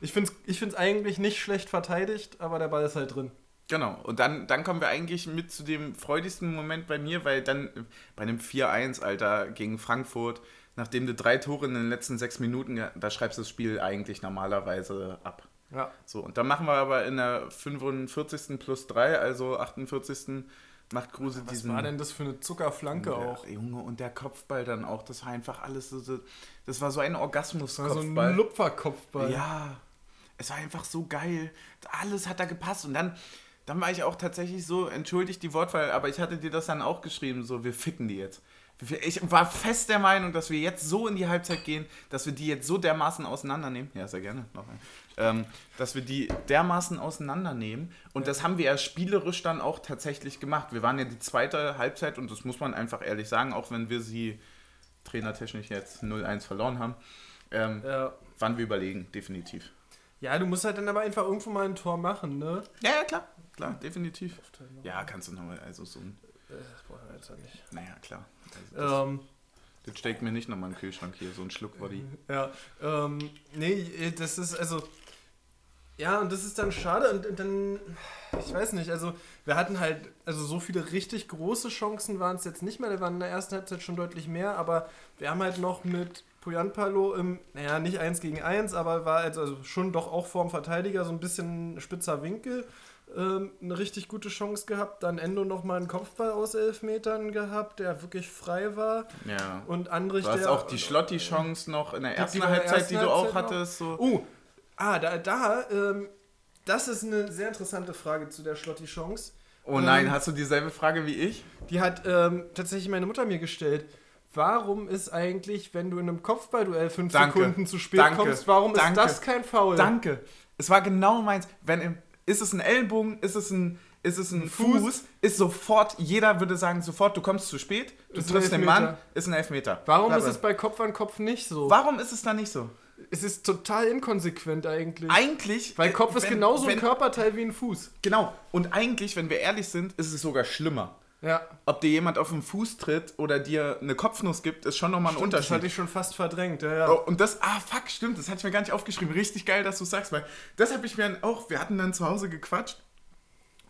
ich finde es ich find's eigentlich nicht schlecht verteidigt, aber der Ball ist halt drin. Genau. Und dann, dann kommen wir eigentlich mit zu dem freudigsten Moment bei mir, weil dann bei einem 4-1, Alter, gegen Frankfurt, nachdem du drei Tore in den letzten sechs Minuten, da schreibst du das Spiel eigentlich normalerweise ab. Ja. So, und dann machen wir aber in der 45. plus 3, also 48. macht Kruse Was diesen. war denn das für eine Zuckerflanke Ja, auch? Junge, und der Kopfball dann auch, das war einfach alles so, das war so ein Das war so ein Lupferkopfball. ja, es war einfach so geil. Alles hat da gepasst und dann, dann war ich auch tatsächlich so, entschuldigt die Wortwahl, aber ich hatte dir das dann auch geschrieben, so, wir ficken die jetzt. Ich war fest der Meinung, dass wir jetzt so in die Halbzeit gehen, dass wir die jetzt so dermaßen auseinandernehmen. Ja, sehr gerne. Noch ein. Ähm, dass wir die dermaßen auseinandernehmen. Und das haben wir ja spielerisch dann auch tatsächlich gemacht. Wir waren ja die zweite Halbzeit und das muss man einfach ehrlich sagen, auch wenn wir sie trainertechnisch jetzt 0-1 verloren haben, ähm, Ja. waren wir überlegen, definitiv. ja, du musst halt dann aber einfach irgendwo mal ein Tor machen, ne? Ja, ja, klar. Klar, definitiv. Ja, kannst du nochmal, also so ein, Äh, Das brauchen wir jetzt ja nicht. naja, klar. Also das, Ähm, das steckt mir nicht nochmal in den Kühlschrank hier, so ein Schluck Body. ja, ähm, nee, das ist also. Ja, und das ist dann schade und, und dann, ich weiß nicht, also wir hatten halt, also so viele richtig große Chancen waren es jetzt nicht mehr, da waren in der ersten Halbzeit schon deutlich mehr, aber wir haben halt noch mit Puyanpalo im, naja, nicht eins gegen eins, aber war also, also schon doch auch vorm Verteidiger so ein bisschen spitzer Winkel, ähm, eine richtig gute Chance gehabt, dann Endo nochmal einen Kopfball aus elf Metern gehabt, der wirklich frei war Ja. und Andrich, Du hast der... auch die Schlotti-Chance noch in der ersten Halbzeit, ersten die du auch Halbzeit noch? hattest. So. Oh, ah, da, da ähm, das ist eine sehr interessante Frage zu der Schlotti-Chance. Oh nein, ähm, hast du dieselbe Frage wie ich? Die hat ähm, tatsächlich meine Mutter mir gestellt. Warum ist eigentlich, wenn du in einem Kopfballduell fünf Danke. Sekunden zu spät Danke. kommst, warum Danke. ist das kein Foul? Danke. Es war genau meins. Wenn im, ist es ein Ellbogen, ist es ein, ist es ein Fuß? Fuß, ist sofort, jeder würde sagen, sofort, du kommst zu spät, du triffst den. Mann, ist ein Elfmeter. Warum Bla, ist es bei Kopf an Kopf nicht so? Warum ist es da nicht so? Es ist total inkonsequent eigentlich. Eigentlich. Weil äh, Kopf ist wenn- genauso ein wenn- Körperteil wie ein Fuß. Genau. Und eigentlich, wenn wir ehrlich sind, ist es sogar schlimmer. Ja, Ob dir jemand auf den Fuß tritt oder dir eine Kopfnuss gibt, ist schon nochmal ein stimmt, das Unterschied. hatte ich schon fast verdrängt. Ja, ja. Oh, und das, ah fuck, stimmt, das hatte ich mir gar nicht aufgeschrieben. Richtig geil, dass du sagst, weil das habe ich mir dann auch, wir hatten dann zu Hause gequatscht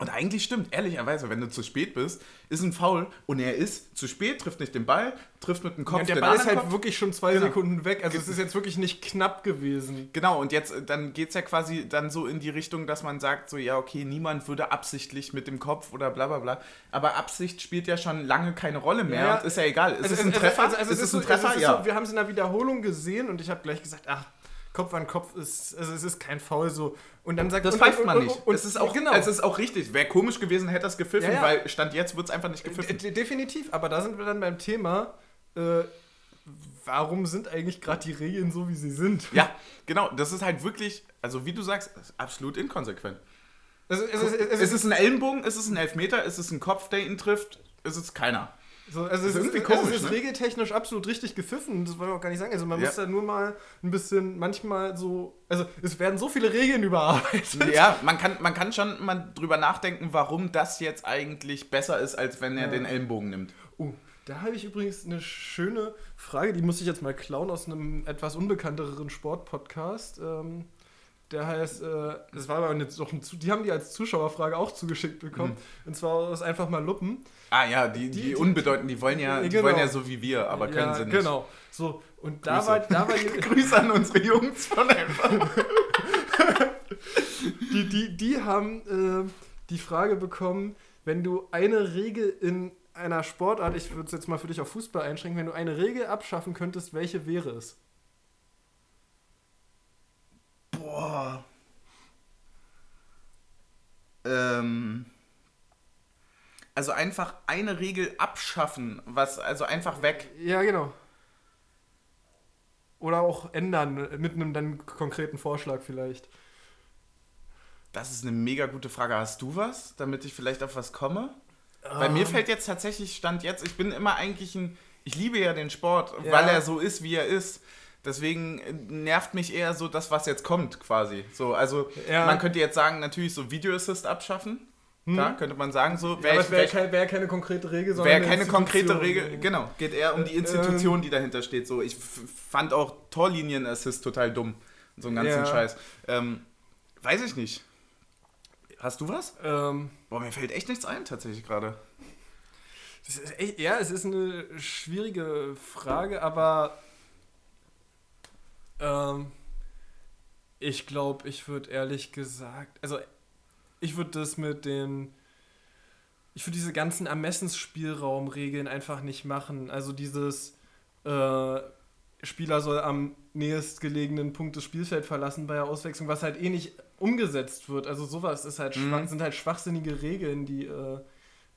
Und eigentlich stimmt, ehrlicherweise, wenn du zu spät bist, ist ein Foul und er ist zu spät, trifft nicht den Ball, trifft mit dem Kopf Ja, der den Ball ist halt Kopf. wirklich schon zwei Genau. Sekunden weg. Also es ist jetzt wirklich nicht knapp gewesen. Genau, und jetzt, dann geht es ja quasi dann so in die Richtung, dass man sagt, so, ja, okay, niemand würde absichtlich mit dem Kopf oder bla bla bla. Aber Absicht spielt ja schon lange keine Rolle mehr Ja. und ist ja egal. Also es ein Treffer? Also, also ist es so- ein Treffer? also es ist ja. so, wir haben es in der Wiederholung gesehen und ich habe gleich gesagt, ach, Kopf an Kopf ist, also es ist kein Foul so. Und dann sagt das und, pfeift und, man und, nicht. Und, es, ist auch, genau. es ist auch richtig. Wäre komisch gewesen, hätte das gepfiffen, Ja, ja. weil Stand jetzt wird es einfach nicht gepfiffen. De- definitiv, aber da sind wir dann beim Thema, äh, warum sind eigentlich gerade die Regeln so, wie sie sind? Ja, genau. Das ist halt wirklich, also wie du sagst, ist absolut inkonsequent. Also, es, ist- es, Ist ist, es ein Ellenbogen? Ist es ein Elfmeter? Ist es ein Kopf, der ihn trifft? Ist es keiner? So, also es ist ist, irgendwie es komisch, ist ne? regeltechnisch absolut richtig gepfiffen, das wollen wir auch gar nicht sagen. Also man Ja. muss da nur mal ein bisschen, manchmal so, also es werden so viele Regeln [LAUGHS] überarbeitet. Ja, man kann, man kann schon mal drüber nachdenken, warum das jetzt eigentlich besser ist, als wenn er Ja. den Ellenbogen nimmt. Oh, da habe ich übrigens eine schöne Frage, die muss ich jetzt mal klauen aus einem etwas unbekannteren Sportpodcast. Ähm, der heißt, äh, das war aber eine, doch ein, die haben die als Zuschauerfrage auch zugeschickt bekommen. Und zwar aus einfach mal Luppen. Ah ja, die, die, Die- Unbedeutenden, die wollen ja, die Genau. wollen ja so wie wir, aber können ja, sie nicht. Genau. So, und da war, da war [LAUGHS] Grüße an unsere Jungs von einfach. [LAUGHS] die, die, die haben äh, die Frage bekommen, wenn du eine Regel in einer Sportart, ich würde es jetzt mal für dich auf Fußball einschränken, wenn du eine Regel abschaffen könntest, welche wäre es? Boah. Ähm. Also einfach eine Regel abschaffen, was, also einfach weg. Ja, genau. Oder auch ändern mit einem dann konkreten Vorschlag vielleicht. Das ist eine mega gute Frage. Hast du was, damit ich vielleicht auf was komme? Bei mir fällt jetzt tatsächlich Stand jetzt, ich bin immer eigentlich ein, ich liebe ja den Sport, Ja. weil er so ist, wie er ist. Deswegen äh, nervt mich eher so das, was jetzt kommt, quasi. So, also Ja. man könnte jetzt sagen, natürlich so Video Assist abschaffen. Klar, könnte man sagen, so. Ja, Wär aber ich- wär wäre kein, wär keine konkrete Regel, sondern Wäre eine keine konkrete. Regel, genau. Geht eher um die Ä- Institution, die dahinter steht. So, ich fand auch Torlinien-Assist total dumm. So einen ganzen Ja. Scheiß. Ähm, weiß ich nicht. Hast du was? Ähm, Boah, mir fällt echt nichts ein, tatsächlich gerade. ja, es ist eine schwierige Frage, aber ähm, ich glaube, ich würde ehrlich gesagt, also ich würde das mit den, ich würde diese ganzen Ermessensspielraumregeln einfach nicht machen. Also dieses äh, Spieler soll am nächstgelegenen Punkt des Spielfelds verlassen bei der Auswechslung, was halt eh nicht umgesetzt wird. Also sowas ist halt Mhm. sind halt schwachsinnige Regeln, die äh,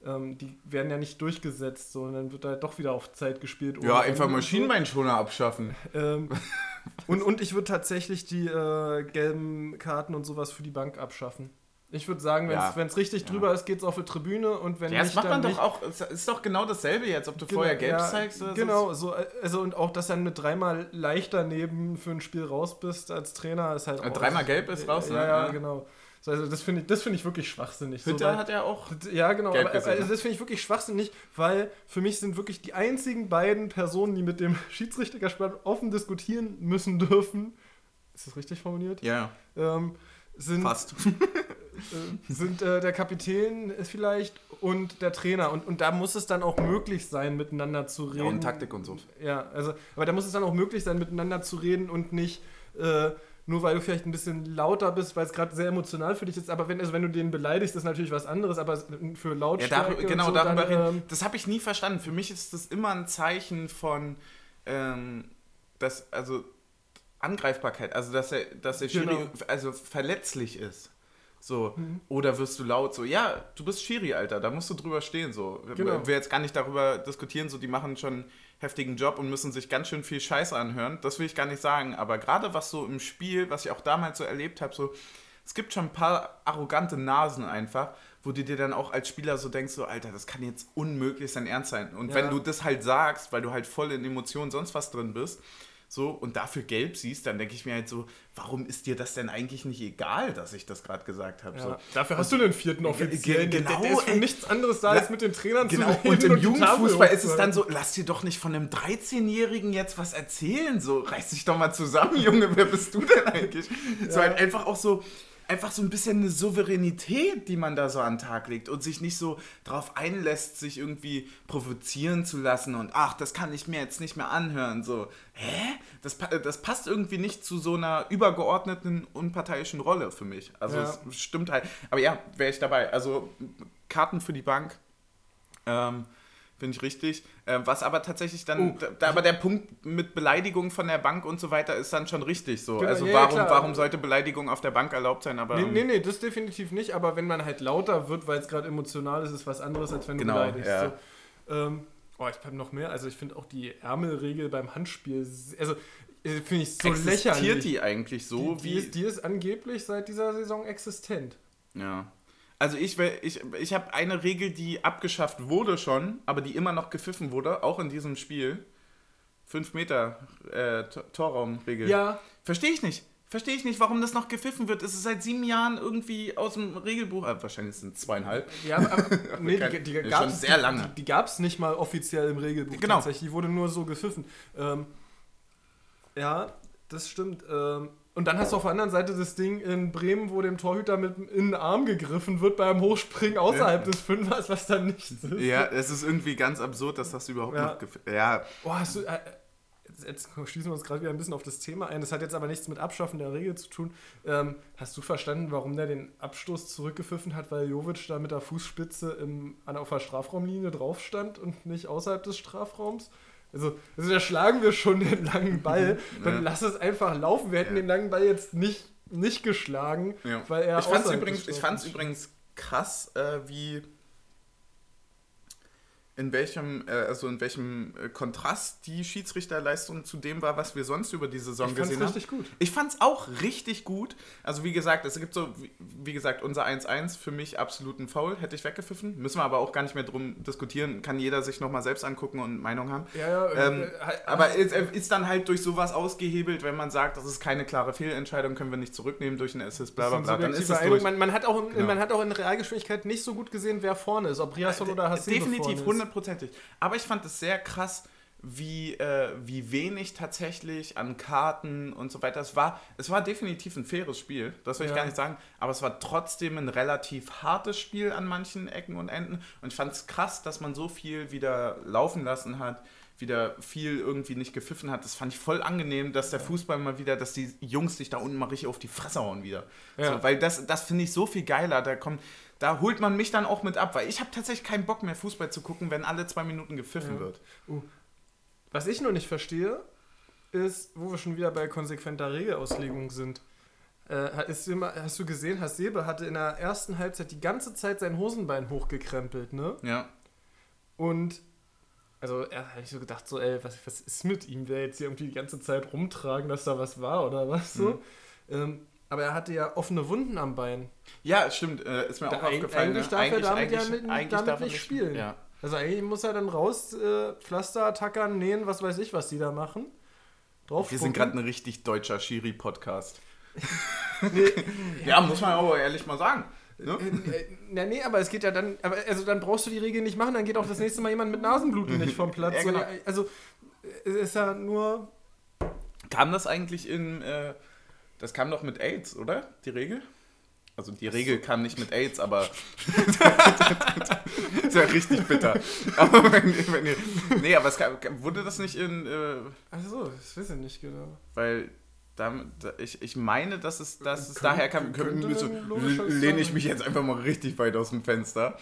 ähm, die werden ja nicht durchgesetzt, so, und dann wird halt doch wieder auf Zeit gespielt. Ja, einfach und so. Maschinenbeinschoner abschaffen. Ähm, [LAUGHS] und, und ich würde tatsächlich die äh, gelben Karten und sowas für die Bank abschaffen. Ich würde sagen, wenn es Ja. richtig Ja. drüber ist, geht es auf die Tribüne und wenn Ja, das nicht, macht man doch auch. Ist doch genau dasselbe jetzt, ob du Genau, vorher gelb ja, zeigst oder Genau, so, also und auch, dass dann mit dreimal leicht daneben für ein Spiel raus bist als Trainer, ist halt Äh, auch. dreimal gelb ist raus, Ja, ne? ja, Ja. genau. So, also das finde ich, das finde ich wirklich schwachsinnig. So, Hütter weil- hat ja auch. ja, genau. Aber, also ne? das finde ich wirklich schwachsinnig, weil für mich sind wirklich die einzigen beiden Personen, die mit dem [LAUGHS] Schiedsrichter offen diskutieren müssen dürfen. Ist das richtig formuliert? Ja, Ähm, sind fast. [LAUGHS] äh, sind äh, der Kapitän vielleicht und der Trainer. Und, und da muss es dann auch möglich sein, miteinander zu reden. Ja, und Taktik und so. Ja, also, aber da muss es dann auch möglich sein, miteinander zu reden und nicht äh, nur weil du vielleicht ein bisschen lauter bist, weil es gerade sehr emotional für dich ist. Aber wenn, also wenn du den beleidigst, ist natürlich was anderes, aber für Ja, Lautstärke darüber, genau, so, darüber dann, reden. ähm, Das habe ich nie verstanden. Für mich ist das immer ein Zeichen von, ähm, dass, also Angreifbarkeit, also dass er, dass der Schiri Genau. also verletzlich ist. So. Mhm. Oder wirst du laut so, ja, du bist Schiri, Alter, da musst du drüber stehen. So. Genau. Wir jetzt gar nicht darüber diskutieren, so die machen schon heftigen Job und müssen sich ganz schön viel Scheiße anhören. Das will ich gar nicht sagen. Aber gerade was so im Spiel, was ich auch damals so erlebt habe, so, es gibt schon ein paar arrogante Nasen einfach, wo du dir dann auch als Spieler so denkst, so, Alter, das kann jetzt unmöglich sein Ernst sein. Und Ja. wenn du das halt sagst, weil du halt voll in Emotionen sonst was drin bist, so, und dafür gelb siehst, dann denke ich mir halt so, warum ist dir das denn eigentlich nicht egal, dass ich das gerade gesagt habe? ja. So. Dafür hast du den vierten Offiziellen. ge- der, der genau, ist für ey. nichts anderes da, als mit den Trainern Genau, zu reden. und im die Jugendfußball ist es dann so, lass dir doch nicht von einem 13-Jährigen jetzt was erzählen, so, reiß dich doch mal zusammen, [LAUGHS] Junge, wer bist du denn eigentlich? So Ja. halt einfach auch so, einfach so ein bisschen eine Souveränität, die man da so an den Tag legt und sich nicht so darauf einlässt, sich irgendwie provozieren zu lassen und ach, das kann ich mir jetzt nicht mehr anhören. So, hä? Das, das passt irgendwie nicht zu so einer übergeordneten, unparteiischen Rolle für mich. Also Ja. es stimmt halt. Aber ja, wäre ich dabei. Also Karten für die Bank. Ähm, Finde ich richtig. Ähm, was aber tatsächlich dann, Oh. da, aber der Punkt mit Beleidigung von der Bank und so weiter ist dann schon richtig so. Genau, also ja, warum, klar. warum sollte Beleidigung auf der Bank erlaubt sein? Aber Nee, ähm, nee, nee, das definitiv nicht, aber wenn man halt lauter wird, weil es gerade emotional ist, ist was anderes, als wenn du Genau, beleidigst. ja. So, ähm, oh, ich habe noch mehr. Also ich finde auch die Ärmelregel beim Handspiel, also äh, finde ich so existiert lächerlich. die eigentlich so die, wie. die, ist, die ist angeblich seit dieser Saison existent. ja. Also ich, ich, ich habe eine Regel, die abgeschafft wurde schon, aber die immer noch gepfiffen wurde, auch in diesem Spiel. 5 Meter äh, Tor- Torraumregel. Ja, Verstehe ich nicht. Verstehe ich nicht, warum das noch gepfiffen wird. Es ist seit sieben Jahren irgendwie aus dem Regelbuch. Äh, wahrscheinlich sind es zweieinhalb. ja, aber, [LAUGHS] nee, die, die, die schon gab's, sehr lange. Die, die gab es nicht mal offiziell im Regelbuch Genau. tatsächlich. Die wurde nur so gepfiffen. Ähm, ja, das stimmt. Ähm, und dann hast du auf der anderen Seite das Ding in Bremen, wo dem Torhüter mit in den Arm gegriffen wird beim Hochspringen außerhalb des Fünfers, was dann nichts ist. Ja, es ist irgendwie ganz absurd, dass das überhaupt Ja. noch gepfiffen Ja, Oh, hast du, äh, jetzt, jetzt schließen wir uns gerade wieder ein bisschen auf das Thema ein. Das hat jetzt aber nichts mit Abschaffen der Regel zu tun. Ähm, hast du verstanden, warum der den Abstoß zurückgepfiffen hat, weil Jovic da mit der Fußspitze im, an, auf der Strafraumlinie drauf stand und nicht außerhalb des Strafraums? Also, also da schlagen wir schon den langen Ball. Dann Ja. lass es einfach laufen. Wir hätten Ja. den langen Ball jetzt nicht, nicht geschlagen, Ja. weil er ich fand es übrigens, ich fand's übrigens krass, äh, wie in welchem, äh, also in welchem äh, Kontrast die Schiedsrichterleistung zu dem war, was wir sonst über die Saison Ich gesehen haben. richtig gut. Ich fand's auch richtig gut. Also wie gesagt, es gibt so, wie, gesagt, unser 1-1 für mich absolut ein Foul, hätte ich weggepfiffen. Müssen wir aber auch gar nicht mehr drum diskutieren. Kann jeder sich nochmal selbst angucken und Meinung haben. Ja, ja, Ähm, äh, äh, aber es äh, ist dann halt durch sowas ausgehebelt, wenn man sagt, das ist keine klare Fehlentscheidung, können wir nicht zurücknehmen durch einen Assist, bla bla bla. Dann ist es durch. Man, man, hat auch, in- Genau. man hat auch in Realgeschwindigkeit nicht so gut gesehen, wer vorne ist, ob Riasson oder Hasebe Definitiv, vorne ist. Hundertprozentig. Aber ich fand es sehr krass, wie, äh, wie wenig tatsächlich an Karten und so weiter. Es war, es war definitiv ein faires Spiel, das will ich Ja. gar nicht sagen, aber es war trotzdem ein relativ hartes Spiel an manchen Ecken und Enden. Und ich fand es krass, dass man so viel wieder laufen lassen hat, wieder viel irgendwie nicht gepfiffen hat. Das fand ich voll angenehm, dass der Fußball mal wieder, dass die Jungs sich da unten mal richtig auf die Fresse hauen wieder. Ja. So, weil das, das finde ich so viel geiler. Da kommt, da holt man mich dann auch mit ab, weil ich habe tatsächlich keinen Bock mehr Fußball zu gucken, wenn alle zwei Minuten gepfiffen Ja. wird. Was ich noch nicht verstehe, ist, wo wir schon wieder bei konsequenter Regelauslegung sind. Äh, ist immer, hast du gesehen, Hasebe hatte in der ersten Halbzeit die ganze Zeit sein Hosenbein hochgekrempelt, ne? Ja. Und also er habe ich so gedacht, so, ey, was, was ist mit ihm? Der jetzt hier irgendwie die ganze Zeit rumtragen, dass da was war oder was so. Mhm. Ähm, aber er hatte ja offene Wunden am Bein. Ja, stimmt, äh, ist mir Da auch aufgefallen. eigentlich ne? darf er damit ja eigentlich- mit- eigentlich damit darf er nicht spielen. Ja. Also eigentlich muss er dann raus, äh, Pflaster, tackern, nähen, was weiß ich, was die da machen. Drauf Wir sind gerade ein richtig deutscher Schiri-Podcast. [LAUGHS] Nee, [LAUGHS] Ja, muss man aber ehrlich mal sagen. Ne? äh, na, nee, aber es geht ja dann, aber also dann brauchst du die Regel nicht machen, dann geht auch das nächste Mal jemand mit Nasenbluten nicht vom Platz. [LAUGHS] Ja, genau. Also es ist ja nur. Kam das eigentlich in. Äh, das kam doch mit AIDS, oder? Die Regel? Also die Regel kam nicht mit AIDS, aber. [LAUGHS] ist ja richtig bitter. Aber wenn, wenn ihr, nee, aber es kam, wurde das nicht in. Äh, Achso, das weiß ich nicht genau. weil. Damit, da- ich, ich meine, dass es, dass es Könnte- daher kam. könnte so, lehne ich mich jetzt einfach mal richtig weit aus dem Fenster.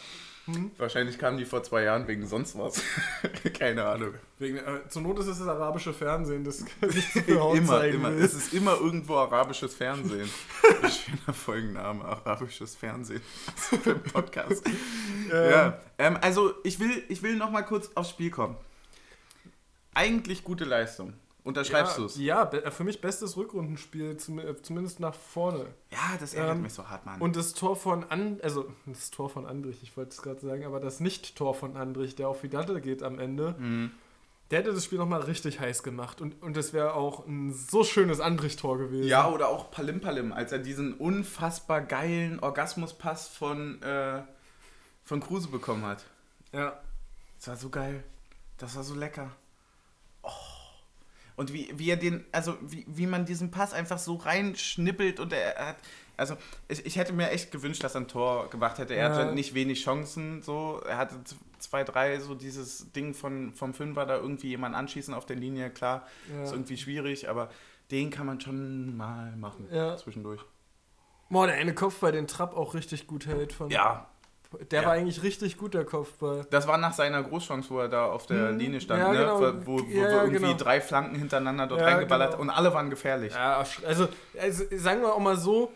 Hm? Wahrscheinlich kamen die vor zwei Jahren wegen sonst was. [LAUGHS] Keine Ahnung. Wegen, äh, zur Not ist es das arabische Fernsehen, das [LAUGHS] immer, immer. will. Es ist immer irgendwo arabisches Fernsehen. [LAUGHS] Schöner Folgenname, arabisches Fernsehen. Für einen Podcast. Ähm, Ja. Ähm, also ich will, ich will noch mal kurz aufs Spiel kommen. Eigentlich gute Leistung. Unterschreibst ja, du es? Ja, be- für mich bestes Rückrundenspiel, äh, zumindest nach vorne. Ja, das ärgert Ähm, mich so hart, Mann. Und das Tor von An, also das Tor von Andrich, ich wollte es gerade sagen, aber das Nicht-Tor von Andrich, der auf Vidante geht am Ende, Mhm. der hätte das Spiel nochmal richtig heiß gemacht. Und, und das wäre auch ein so schönes Andrich-Tor gewesen. Ja, oder auch Palim Palim, als er diesen unfassbar geilen Orgasmuspass von, äh, von Kruse bekommen hat. ja. Das war so geil. Das war so lecker. Und wie, wie er den, also wie, wie man diesen Pass einfach so reinschnippelt und er hat, also ich, ich hätte mir echt gewünscht, dass er ein Tor gemacht hätte. Er Ja. hatte nicht wenig Chancen, so. Er hatte zwei, drei, so dieses Ding von, vom Fünfer da irgendwie jemand anschießen auf der Linie, klar, Ja. ist irgendwie schwierig, aber den kann man schon mal machen Ja. zwischendurch. Boah, der eine Kopfball, den Trapp auch richtig gut hält. Von, Ja, Der Ja. war eigentlich richtig gut, der Kopfball. das war nach seiner Großchance, wo er da auf der Hm, Linie stand, ja, ne? genau. wo, wo, wo Ja, irgendwie genau. drei Flanken hintereinander dort reingeballert genau. und alle waren gefährlich. Ja, also, also sagen wir auch mal so.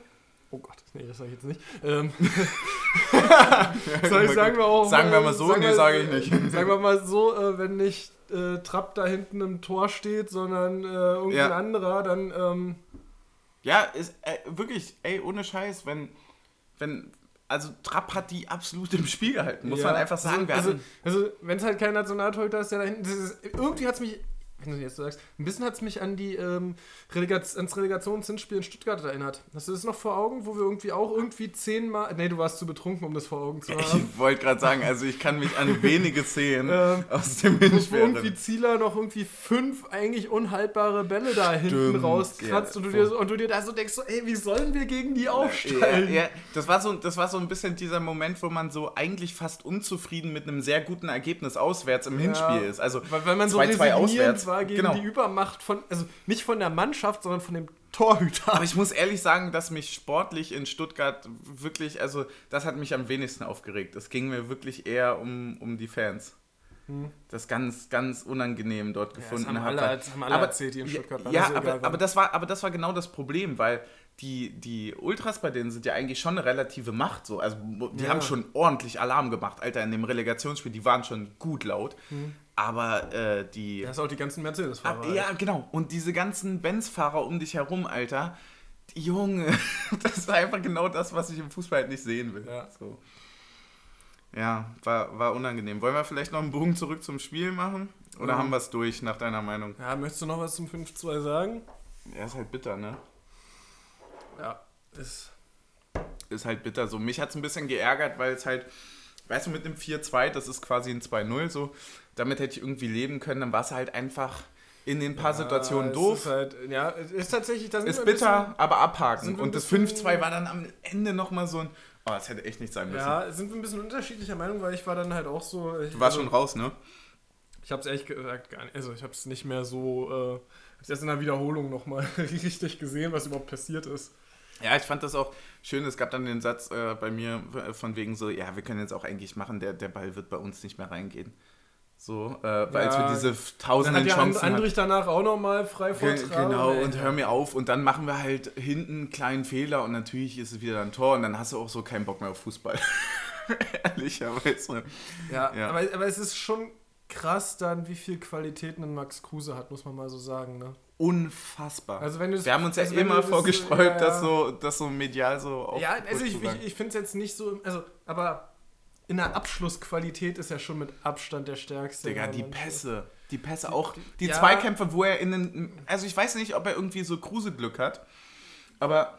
Oh Gott, nee, das sage ich jetzt nicht. Ähm, [LAUGHS] Soll ich sagen wir auch. Sagen wir mal so, sagen nee, sage ich nicht. [LAUGHS] Sagen wir mal so, äh, wenn nicht äh, Trapp da hinten im Tor steht, sondern äh, irgendein anderer, dann. Ähm, Ja, ist äh, wirklich, ey, ohne Scheiß, wenn, wenn, also Trapp hat die absolut im Spiel gehalten, muss ja, man einfach sagen. Also, hatten- also wenn es halt kein Nationaltorhüter ist, der da hinten. Ist, irgendwie hat es mich. Wenn du jetzt sagst, ein bisschen hat es mich an die ähm, Relegaz ans Relegationshinspiel in Stuttgart erinnert. Hast du das noch vor Augen, wo wir irgendwie auch irgendwie zehnmal. Nee, du warst zu betrunken, um das vor Augen zu [LAUGHS] haben. ich wollte gerade sagen, also ich kann mich an wenige Szenen [LAUGHS] Ähm, aus dem Wo Hinspiel irgendwie erinnern. Zieler noch irgendwie fünf eigentlich unhaltbare Bälle da hinten Stimmt, rauskratzt ja, und, du dir, so- und du dir da so denkst, so, ey, wie sollen wir gegen die Ja, aufsteigen? ja, das, war so, das war so ein bisschen dieser Moment, wo man so eigentlich fast unzufrieden mit einem sehr guten Ergebnis auswärts im Hinspiel ist. Also Weil, weil man so 2-2 resignierend auswärts. War gegen Genau. die Übermacht von, also nicht von der Mannschaft, sondern von dem Torhüter. Aber ich muss ehrlich sagen, dass mich sportlich in Stuttgart wirklich, also das hat mich am wenigsten aufgeregt. Es ging mir wirklich eher um, um die Fans. Das ganz, ganz unangenehm dort gefunden haben habe. alle- das haben alle erzählt, die in Stuttgart Ja, sie aber, aber, das war, aber das war genau das Problem, weil die, die Ultras bei denen sind ja eigentlich schon eine relative Macht. So. Also die Ja. haben schon ordentlich Alarm gemacht. Alter, in dem Relegationsspiel, die waren schon gut laut. Aber äh, die... Da ist auch die ganzen Mercedes-Fahrer. Ah, ja, genau. Und diese ganzen Benz-Fahrer um dich herum, Alter. Junge, [LAUGHS] das ist einfach genau das, was ich im Fußball halt nicht sehen will. Ja. So. Ja, war, war unangenehm. Wollen wir vielleicht noch einen Bogen zurück zum Spiel machen? Oder Ja. haben wir es durch, nach deiner Meinung? ja, möchtest du noch was zum 5-2 sagen? Ja, ist halt bitter, ne? Ja, ist. Ist halt bitter. So, mich hat es ein bisschen geärgert, weil es halt, weißt du, mit dem 4-2, das ist quasi ein 2-0, so, damit hätte ich irgendwie leben können, dann war es halt einfach in den paar Situationen Ja, es doof. Ist halt, ja, es ist tatsächlich. Das Ist bitter, aber abhaken. Und das bisschen- 5-2 war dann am Ende nochmal so ein. Oh, das hätte echt nicht sein müssen. Ja, sind wir ein bisschen unterschiedlicher Meinung, weil ich war dann halt auch so. Ich, Du warst also, schon raus, ne? Ich habe es ehrlich gesagt gar nicht. Also ich habe es nicht mehr so. Äh, hab's erst in der Wiederholung nochmal [LAUGHS] richtig gesehen, was überhaupt passiert ist. Ja, ich fand das auch schön. Es gab dann den Satz äh, bei mir äh, von wegen so: Ja, wir können jetzt auch eigentlich machen, der, der Ball wird bei uns nicht mehr reingehen. So, äh, weil Ja, wir diese Dann tausenden hat ja Chancen. hatten. Andrich danach auch nochmal frei Ge- vortragen. Genau, Ey. und hör mir auf. Und dann machen wir halt hinten einen kleinen Fehler und natürlich ist es wieder ein Tor und dann hast du auch so keinen Bock mehr auf Fußball. [LAUGHS] Ehrlicherweise. Ja, Ja. Aber, aber es ist schon krass dann, wie viel Qualitäten ein Max Kruse hat, muss man mal so sagen. Ne? Unfassbar. Also wenn du das- wir haben uns ja also immer das- vorgesträubt, ja, ja. dass so, dass so medial so auf Ja, also ich, ich, ich finde es jetzt nicht so, also, aber in der Abschlussqualität ist er schon mit Abstand der stärkste. Digga, die. Pässe. Die Pässe auch. Die ja. Zweikämpfe, wo er in den. Also ich weiß nicht, ob er irgendwie so Kruse-Glück hat. Aber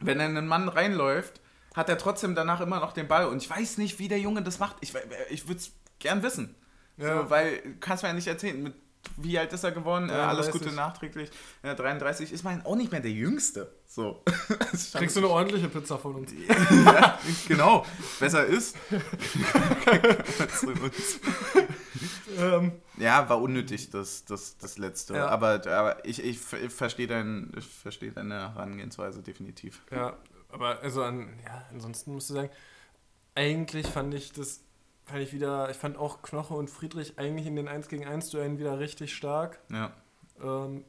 wenn er in einen Mann reinläuft, hat er trotzdem danach immer noch den Ball. Und ich weiß nicht, wie der Junge das macht. Ich, ich würde es gern wissen. Ja. So, weil, du kannst mir ja nicht erzählen, mit wie alt ist er geworden? Äh, alles 33. Gute nachträglich. Ja, 33 ist man auch nicht mehr der Jüngste. So. [LAUGHS] Kriegst du eine ordentliche Pizza von uns. [LAUGHS] ja, genau. Besser ist. [LAUGHS] ähm, Ja, war unnötig, das, das, das letzte. Ja. Aber, aber ich, ich, ich verstehe dein, ich versteh deine Herangehensweise definitiv. ja, aber also an, ja, ansonsten musst du sagen, eigentlich fand ich das, fand ich wieder, ich fand auch Knoche und Friedrich eigentlich in den 1 gegen 1 Duellen wieder richtig stark. Ja. Ähm,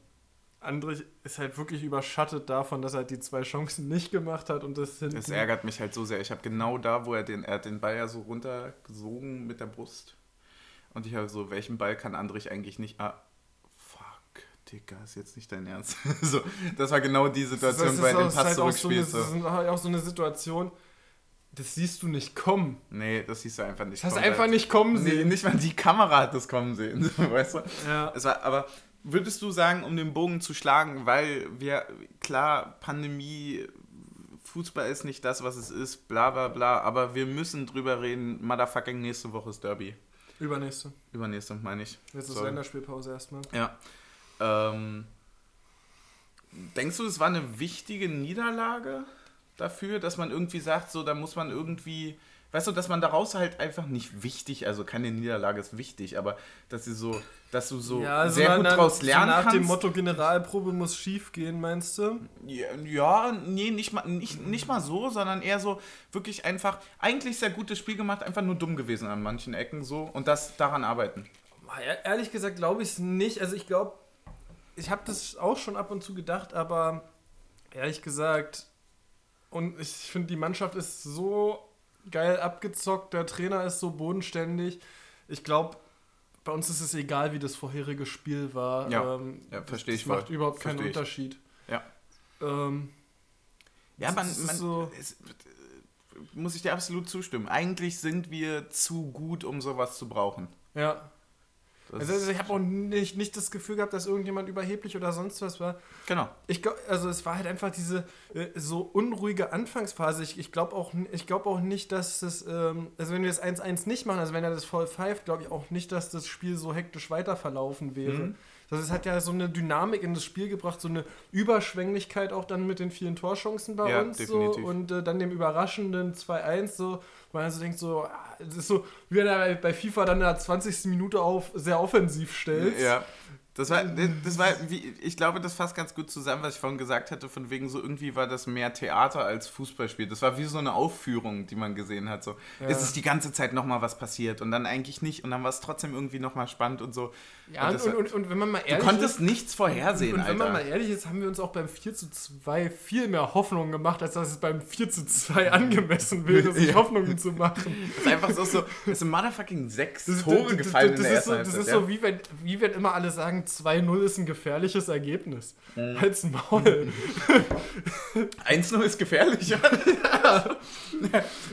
Andrich ist halt wirklich überschattet davon, dass er die zwei Chancen nicht gemacht hat und das hinten. Das ärgert mich halt so sehr. Ich habe genau da, wo er den, er hat den Ball ja so runtergesogen mit der Brust. Und ich habe so, welchen Ball kann Andrich eigentlich nicht. Ah, fuck, Digga, ist jetzt nicht dein Ernst. [LAUGHS] so, das war genau die Situation, das ist, er das ist Pass halt auch so, eine, das ist auch so eine Situation, das siehst du nicht kommen. Nee, das siehst du einfach nicht. Das hast du kommen. einfach nicht kommen Nee, sehen. nicht mal die Kamera hat das kommen sehen. [LAUGHS] Weißt du? Ja. Es war, aber würdest du sagen, um den Bogen zu schlagen, weil wir, klar, Pandemie, Fußball ist nicht das, was es ist, bla bla bla, aber wir müssen drüber reden, motherfucking nächste Woche ist Derby. Übernächste. Übernächste, meine ich. Jetzt ist Sorry. Länderspielpause erstmal. Ja. Ähm, denkst du, es war eine wichtige Niederlage dafür, dass man irgendwie sagt, so, da muss man irgendwie, weißt du, dass man daraus halt einfach nicht wichtig, also keine Niederlage ist wichtig, aber dass sie so, dass du so Ja, also sehr gut dann draus so lernen nach kannst. dem Motto Generalprobe muss schief gehen, meinst du? Ja, ja, nee, nicht mal, nicht, nicht mal so, sondern eher so wirklich einfach, eigentlich sehr gutes Spiel gemacht, einfach nur dumm gewesen an manchen Ecken so und das daran arbeiten. E- Ehrlich gesagt glaube ich es nicht. Also ich glaube, ich habe das auch schon ab und zu gedacht, aber ehrlich gesagt, und ich finde, die Mannschaft ist so geil abgezockt, der Trainer ist so bodenständig. Ich glaube, bei uns ist es egal, wie das vorherige Spiel war. Ja. Ähm, Ja, verstehe ich Das macht voll. überhaupt keinen ich. Unterschied. Ja. Ähm, Ja, man, ist man so- es, muss ich dir absolut zustimmen. Eigentlich sind wir zu gut, um sowas zu brauchen. ja. Also, also ich habe auch nicht, nicht das Gefühl gehabt, dass irgendjemand überheblich oder sonst was war. genau. Ich glaub, also es war halt einfach diese äh, so unruhige Anfangsphase. Ich, ich glaube auch, ich glaub auch nicht, dass das, ähm, also wenn wir das 1-1 nicht machen, also wenn er das voll pfeift, glaube ich auch nicht, dass das Spiel so hektisch weiterverlaufen wäre. Mhm. Das es hat ja so eine Dynamik in das Spiel gebracht, so eine Überschwänglichkeit auch dann mit den vielen Torchancen bei Ja, uns definitiv. so und äh, dann dem überraschenden 2-1 so, man also denkt so, ah, es ist so, wie er bei- bei FIFA dann in der 20. Minute auf sehr offensiv stellt. Ja. Das war, das war wie, ich glaube, das fasst ganz gut zusammen, was ich vorhin gesagt hatte, von wegen so irgendwie war das mehr Theater als Fußballspiel. Das war wie so eine Aufführung, die man gesehen hat. So, Ja. es ist die ganze Zeit nochmal was passiert und dann eigentlich nicht und dann war es trotzdem irgendwie nochmal spannend und so. Ja, Und und, das und, und, wenn man mal Du ehrlich konntest ist, nichts vorhersehen, Und wenn man mal Alter. ehrlich ist, haben wir uns auch beim 4 zu 2 viel mehr Hoffnung gemacht, als dass es beim 4 zu 2 [LAUGHS] angemessen wäre, sich Ja. Hoffnungen zu machen. [LAUGHS] Das ist einfach so, so es sind motherfucking sechs Das, Tore das, gefallen das, in der das ist, so, das ist ja. so, wie wenn, wie wenn immer alle sagen, 2-0 ist ein gefährliches Ergebnis. Mhm. Halt's Maul. [LAUGHS] 1-0 ist gefährlich, ja.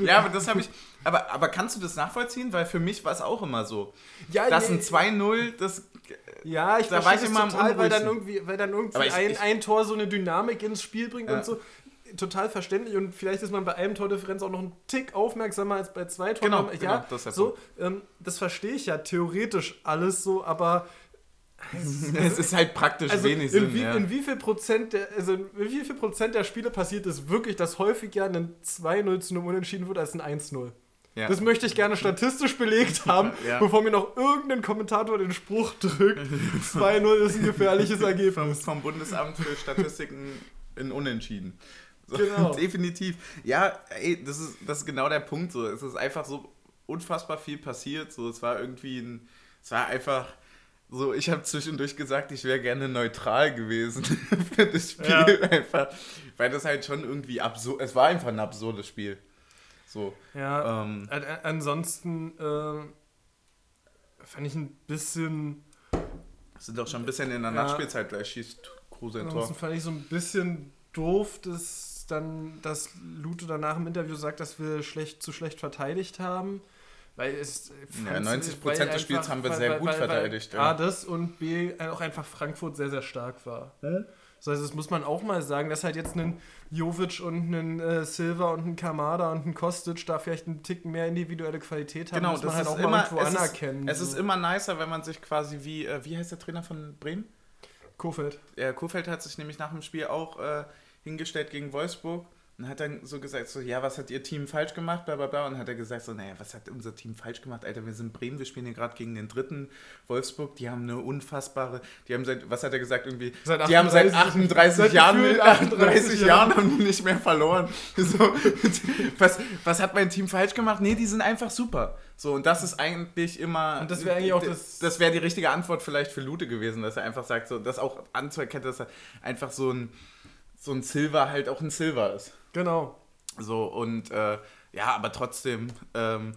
ja, aber das habe ich. Aber, aber kannst du das nachvollziehen? Weil für mich war es auch immer so. Ja, Das ja, ein 2-0, das. Ja, ich Da war ich das immer total, weil dann irgendwie, weil dann irgendwie ich- ein, ich- ein Tor so eine Dynamik ins Spiel bringt Ja. und so. Total verständlich und vielleicht ist man bei einem Tordifferenz auch noch einen Tick aufmerksamer als bei zwei Toren. Genau, ja, genau, das so, ähm, das verstehe ich ja theoretisch alles so, aber [LAUGHS] Es ist halt praktisch also wenig in, Sinn. wie, ja. in wie viel Prozent der, also in wie viel Prozent der Spiele passiert es wirklich, dass häufiger ein 2-0 zu einem Unentschieden wird als ein 1-0? Ja. Das möchte ich gerne statistisch belegt haben, Ja. bevor mir noch irgendein Kommentator den Spruch drückt, [LAUGHS] 2-0 ist ein gefährliches vom, Ergebnis. vom Bundesamt für Statistiken in Unentschieden. So, Genau. [LAUGHS] Definitiv. Ja, ey, das ist, das ist genau der Punkt. So. Es ist einfach so unfassbar viel passiert. So, es war irgendwie ein. Es war einfach. So, ich habe zwischendurch gesagt, ich wäre gerne neutral gewesen [LAUGHS] für das Spiel. Ja. Einfach, weil das halt schon irgendwie absurd. Es war einfach ein absurdes Spiel. So. Ja, Ähm, an- an- ansonsten äh, fand ich ein bisschen, sind doch schon ein bisschen in der Ja. Nachspielzeit gleich schießt Kruse ein ansonsten Tor. fand ich so ein bisschen doof, dass dann, dass Lute danach im Interview sagt, dass wir schlecht zu schlecht verteidigt haben. Weil es. Ja, fand- 90% weil des Spiels haben wir weil- sehr weil- gut weil- verteidigt, Weil ja. A, das und B, auch einfach Frankfurt sehr, sehr stark war. So, also das muss man auch mal sagen, dass halt jetzt ein Jovic und ein äh, Silva und ein Kamada und ein Kostic da vielleicht einen Tick mehr individuelle Qualität haben, Genau, muss man das halt ist auch immer, mal irgendwo es ist, anerkennen. es so. ist immer nicer, wenn man sich quasi wie, äh, wie heißt der Trainer von Bremen? Kofeld. äh, Kofeld hat sich nämlich nach dem Spiel auch äh, hingestellt gegen Wolfsburg und hat dann so gesagt, so, ja, was hat ihr Team falsch gemacht, bla bla bla, und hat er gesagt, so, naja, was hat unser Team falsch gemacht, Alter, wir sind Bremen, wir spielen hier gerade gegen den dritten Wolfsburg, die haben eine unfassbare, die haben seit, was hat er gesagt, irgendwie, Seit die haben seit 38 38 seit Jahren, gefühlt 38 38 Jahren haben die nicht mehr verloren. [LAUGHS] So, was, was hat mein Team falsch gemacht? Nee, die sind einfach super. So, und das ist eigentlich immer. Und das wäre eigentlich auch das- Das wäre die richtige Antwort vielleicht für Lute gewesen, dass er einfach sagt, so, das auch anzuerkennen, dass er einfach so ein, so ein Silver halt auch ein Silver ist. Genau. So, und äh, ja, aber trotzdem, ähm,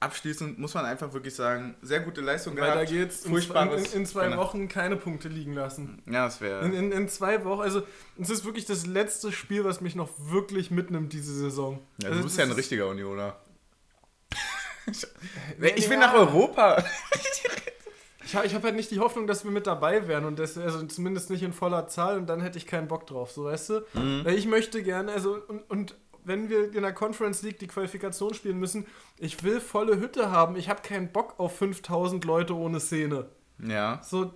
abschließend muss man einfach wirklich sagen, sehr gute Leistung Weiter gehabt. geht's. In, Furchtbares- in, in zwei Genau. Wochen keine Punkte liegen lassen. Ja, das wäre. In, in, in zwei Wochen, also es ist wirklich das letzte Spiel, was mich noch wirklich mitnimmt diese Saison. Ja, Also, du bist das ja ein richtiger Unioner. [LAUGHS] [LAUGHS] Ich will ja. nach Europa. [LAUGHS] Ich habe ich hab halt nicht die Hoffnung, dass wir mit dabei wären und das, also zumindest nicht in voller Zahl und dann hätte ich keinen Bock drauf, so weißt du? Mhm. Weil Ich möchte gerne, also und, und wenn wir in der Conference League die Qualifikation spielen müssen, ich will volle Hütte haben. Ich habe keinen Bock auf 5000 Leute ohne Szene. Ja. So,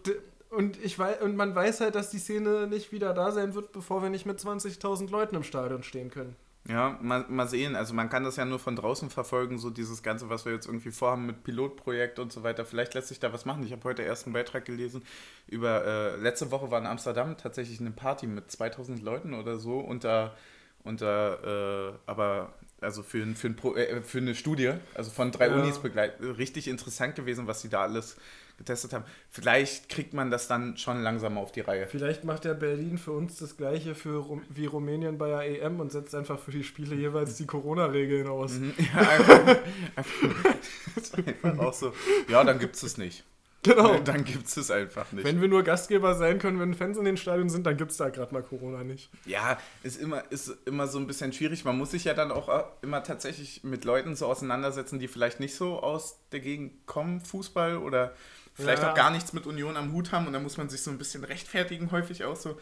und, ich weiß, und man weiß halt, dass die Szene nicht wieder da sein wird, bevor wir nicht mit 20.000 Leuten im Stadion stehen können. Ja, mal, mal sehen. Also man kann das ja nur von draußen verfolgen, so dieses Ganze, was wir jetzt irgendwie vorhaben mit Pilotprojekt und so weiter. Vielleicht lässt sich da was machen. Ich habe heute erst einen Beitrag gelesen über, äh, letzte Woche war in Amsterdam tatsächlich eine Party mit 2000 Leuten oder so unter, unter äh, aber also für, für, ein Pro, äh, für eine Studie, also von drei ja. Unis begleitet. Richtig interessant gewesen, was sie da alles getestet haben. Vielleicht kriegt man das dann schon langsam auf die Reihe. Vielleicht macht ja Berlin für uns das gleiche für wie Rumänien bei der EM und setzt einfach für die Spiele jeweils die Corona-Regeln aus. Mhm. [LAUGHS] Ja, einfach, [LAUGHS] einfach, auch so. Ja, dann gibt es es nicht. Genau. [LAUGHS] Dann gibt es es einfach nicht. Wenn wir nur Gastgeber sein können, wenn Fans in den Stadien sind, dann gibt es da gerade mal Corona nicht. Ja, ist immer, ist immer so ein bisschen schwierig. Man muss sich ja dann auch immer tatsächlich mit Leuten so auseinandersetzen, die vielleicht nicht so aus der Gegend kommen, Fußball oder vielleicht ja. auch gar nichts mit Union am Hut haben und dann muss man sich so ein bisschen rechtfertigen, häufig auch so,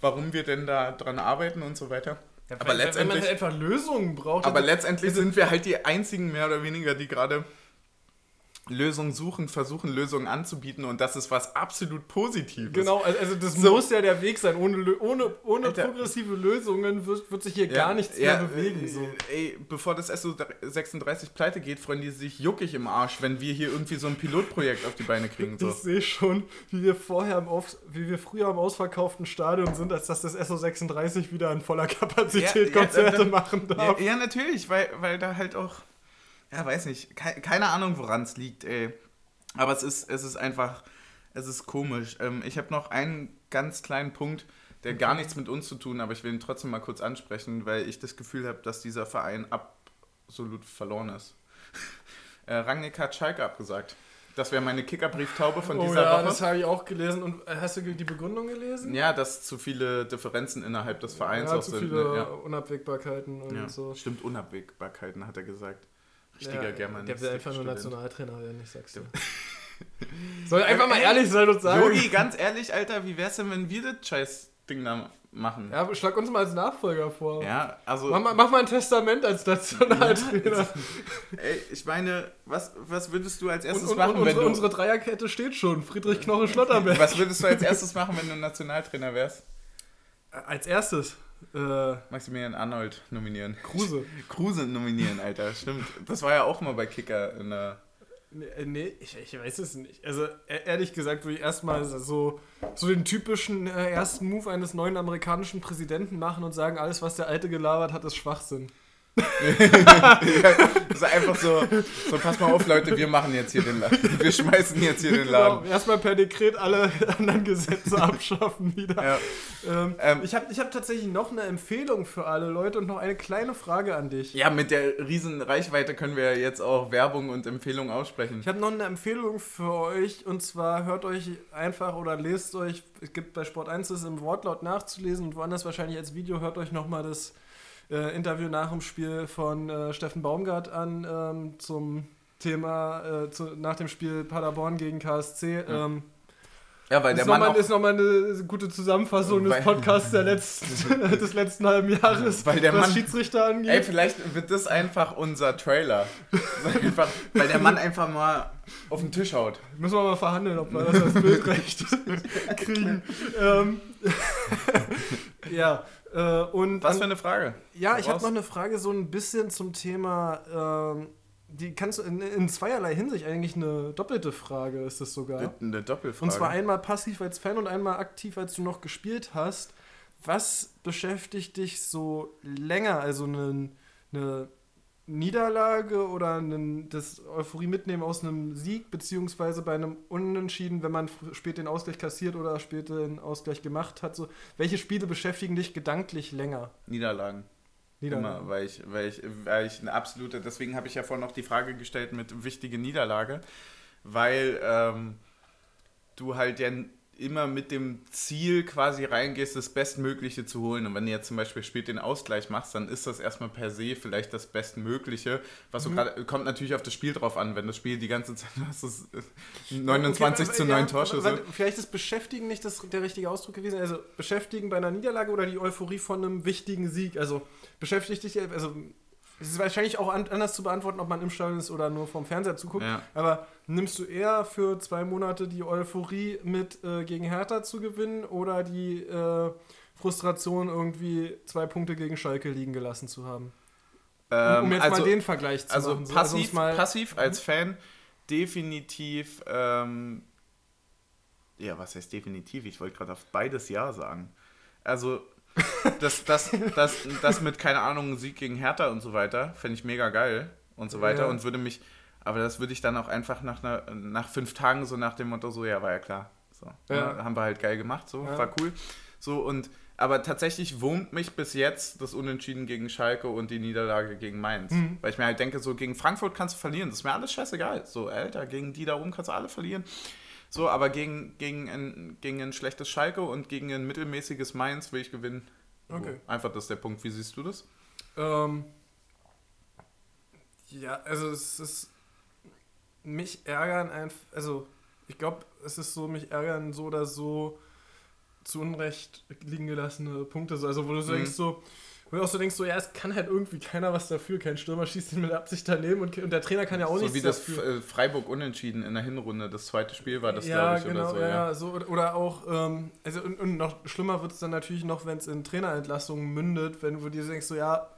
warum wir denn da dran arbeiten und so weiter. Ja, aber letztendlich, wenn man halt einfach Lösungen braucht. Aber letztendlich sind wir halt die einzigen mehr oder weniger, die gerade Lösungen suchen, versuchen Lösungen anzubieten und das ist was absolut Positives. Genau, also das so. muss ja der Weg sein. Ohne, ohne, ohne progressive Lösungen wird, wird sich hier ja, gar nichts ja, mehr bewegen. So. Ey, bevor das SO36 pleite geht, freuen die sich juckig im Arsch, wenn wir hier irgendwie so ein Pilotprojekt auf die Beine kriegen. So. Ich sehe schon, wie wir vorher im Auf, wie wir früher im ausverkauften Stadion sind, als dass das SO36 wieder in voller Kapazität Konzerte machen darf. Ja, natürlich, weil, weil da halt auch ja, weiß nicht, keine, keine Ahnung, woran es liegt, ey. Aber es ist, es ist einfach, es ist komisch. Ähm, ich habe noch einen ganz kleinen Punkt, der gar nichts mit uns zu tun, aber ich will ihn trotzdem mal kurz ansprechen, weil ich das Gefühl habe, dass dieser Verein absolut verloren ist. [LAUGHS] äh, Rangnick hat Schalke abgesagt. Das wäre meine Kickerbrieftaube von oh dieser ja, Woche. das habe ich auch gelesen. Und äh, hast du die Begründung gelesen? Ja, dass zu viele Differenzen innerhalb des Vereins ja, auch zu sind. Viele ne? ja. Unabwägbarkeiten und ja, so. Stimmt, Unabwägbarkeiten, hat er gesagt. Richtiger ja, Germanist. Der will einfach nur Nationaltrainer werden, ich sag's dir. [LAUGHS] Soll einfach mal ehrlich sein und sagen. Jogi, ganz ehrlich, Alter, wie wär's denn, wenn wir das Scheiß-Ding da machen? Ja, schlag uns mal als Nachfolger vor. Ja, also. Mach mal, mach mal ein Testament als Nationaltrainer. Ey, ich meine, was, was würdest du als erstes und, machen, und, wenn unsere, du. Unsere Dreierkette steht schon. Friedrich Knoche Schlotterberg. Was würdest du als erstes machen, wenn du Nationaltrainer wärst? Als erstes. Äh, Maximilian Arnold nominieren. Kruse. [LAUGHS] Kruse nominieren, Alter, stimmt. Das war ja auch mal bei Kicker in der. Nee, nee ich, ich, weiß es nicht. Also e-, ehrlich gesagt würde ich erstmal so, so den typischen äh, ersten Move eines neuen amerikanischen Präsidenten machen und sagen, alles, was der Alte gelabert hat, ist Schwachsinn [LAUGHS] das ist einfach so, so, pass mal auf, Leute, wir machen jetzt hier den Laden. [LAUGHS] Wir schmeißen jetzt hier den Laden. Genau, erstmal per Dekret alle [LAUGHS] anderen Gesetze abschaffen wieder. Ja. Ähm, ähm, ich habe ich hab tatsächlich noch eine Empfehlung für alle Leute und noch eine kleine Frage an dich. Ja, mit der riesen Reichweite können wir jetzt auch Werbung und Empfehlungen aussprechen. Ich habe noch eine Empfehlung für euch und zwar hört euch einfach oder lest euch, es gibt bei Sport 1 das im Wortlaut nachzulesen und woanders wahrscheinlich als Video, hört euch nochmal das äh, Interview nach dem Spiel von äh, Steffen Baumgart an ähm, zum Thema äh, zu, nach dem Spiel Paderborn gegen KSC. Ja. Ähm, ja, weil der Mann noch mal, ist nochmal eine gute Zusammenfassung des Podcasts der letzten, [LAUGHS] [LAUGHS] des letzten halben Jahres, weil der was Mann, Schiedsrichter angeht. Ey, vielleicht wird das einfach unser Trailer. einfach, weil der Mann einfach mal auf den Tisch haut. Müssen wir mal verhandeln, ob wir das als Bildrecht [LAUGHS] kriegen. ähm, ja, äh, und Was für eine Frage? Ja, ich habe noch eine Frage so ein bisschen zum Thema. Ähm, die kannst du in, in, zweierlei Hinsicht eigentlich eine doppelte Frage ist es sogar. Eine Doppelfrage. Und zwar einmal passiv als Fan und einmal aktiv, als du noch gespielt hast. Was beschäftigt dich so länger? Also eine, eine Niederlage oder einen, das Euphorie mitnehmen aus einem Sieg, beziehungsweise bei einem Unentschieden, wenn man spät den Ausgleich kassiert oder spät den Ausgleich gemacht hat. So, welche Spiele beschäftigen dich gedanklich länger? Niederlagen. Niederlagen. Immer, weil ich, weil ich, weil ich eine absolute, deswegen habe ich ja vorhin noch die Frage gestellt mit wichtige Niederlage, weil ähm, du halt ja immer mit dem Ziel quasi reingehst, das Bestmögliche zu holen. Und wenn du jetzt zum Beispiel spät den Ausgleich machst, dann ist das erstmal per se vielleicht das Bestmögliche. Was mhm. gerade kommt natürlich auf das Spiel drauf an. Wenn das Spiel die ganze Zeit [LAUGHS] hast, ist 29 okay, zu 9 ja, Torschüsse. Vielleicht ist Beschäftigen nicht das, der richtige Ausdruck gewesen. Also Beschäftigen bei einer Niederlage oder die Euphorie von einem wichtigen Sieg. Also beschäftigt dich, also Es ist wahrscheinlich auch an, anders zu beantworten, ob man im Stadion ist oder nur vom Fernseher zuguckt. Ja. Aber nimmst du eher für zwei Monate die Euphorie mit, äh, gegen Hertha zu gewinnen oder die äh, Frustration, irgendwie zwei Punkte gegen Schalke liegen gelassen zu haben? Um, um Ähm, jetzt also, mal den Vergleich zu also machen. So, passiv, um's mal, passiv als Fan definitiv, ähm, ja, was heißt definitiv? Ich wollte gerade auf beides Ja sagen. Also, das, das, das, das mit, keine Ahnung, Sieg gegen Hertha und so weiter, fände ich mega geil und so weiter Ja. und würde mich, aber das würde ich dann auch einfach nach, einer, nach fünf Tagen so nach dem Motto, so, ja, war ja klar. So, Ja. ne, haben wir halt geil gemacht, so, Ja. war cool. So, und, aber tatsächlich wurmt mich bis jetzt das Unentschieden gegen Schalke und die Niederlage gegen Mainz. Mhm. Weil ich mir halt denke, so gegen Frankfurt kannst du verlieren, das ist mir alles scheißegal. So, Alter, gegen die da oben kannst du alle verlieren. So, aber gegen, gegen, ein, gegen ein schlechtes Schalke und gegen ein mittelmäßiges Mainz will ich gewinnen. So, Okay. Einfach das ist der Punkt. Wie siehst du das? Ähm, ja, also es ist mich ärgern einfach, also ich glaube, es ist so, mich ärgern so oder so zu Unrecht liegen gelassene Punkte, so, also wo du Mhm. denkst so, wo du auch so denkst so, ja, es kann halt irgendwie keiner was dafür, kein Stürmer schießt ihn mit Absicht daneben und, und der Trainer kann ja auch so nichts wie das dafür. äh, Freiburg unentschieden in der Hinrunde, das zweite Spiel war das, ja, glaube ich, genau, oder so. ja, Ja. so, oder- auch, ähm, also und, und noch schlimmer wird es dann natürlich noch, wenn es in Trainerentlassungen mündet, wenn du dir denkst, so ja,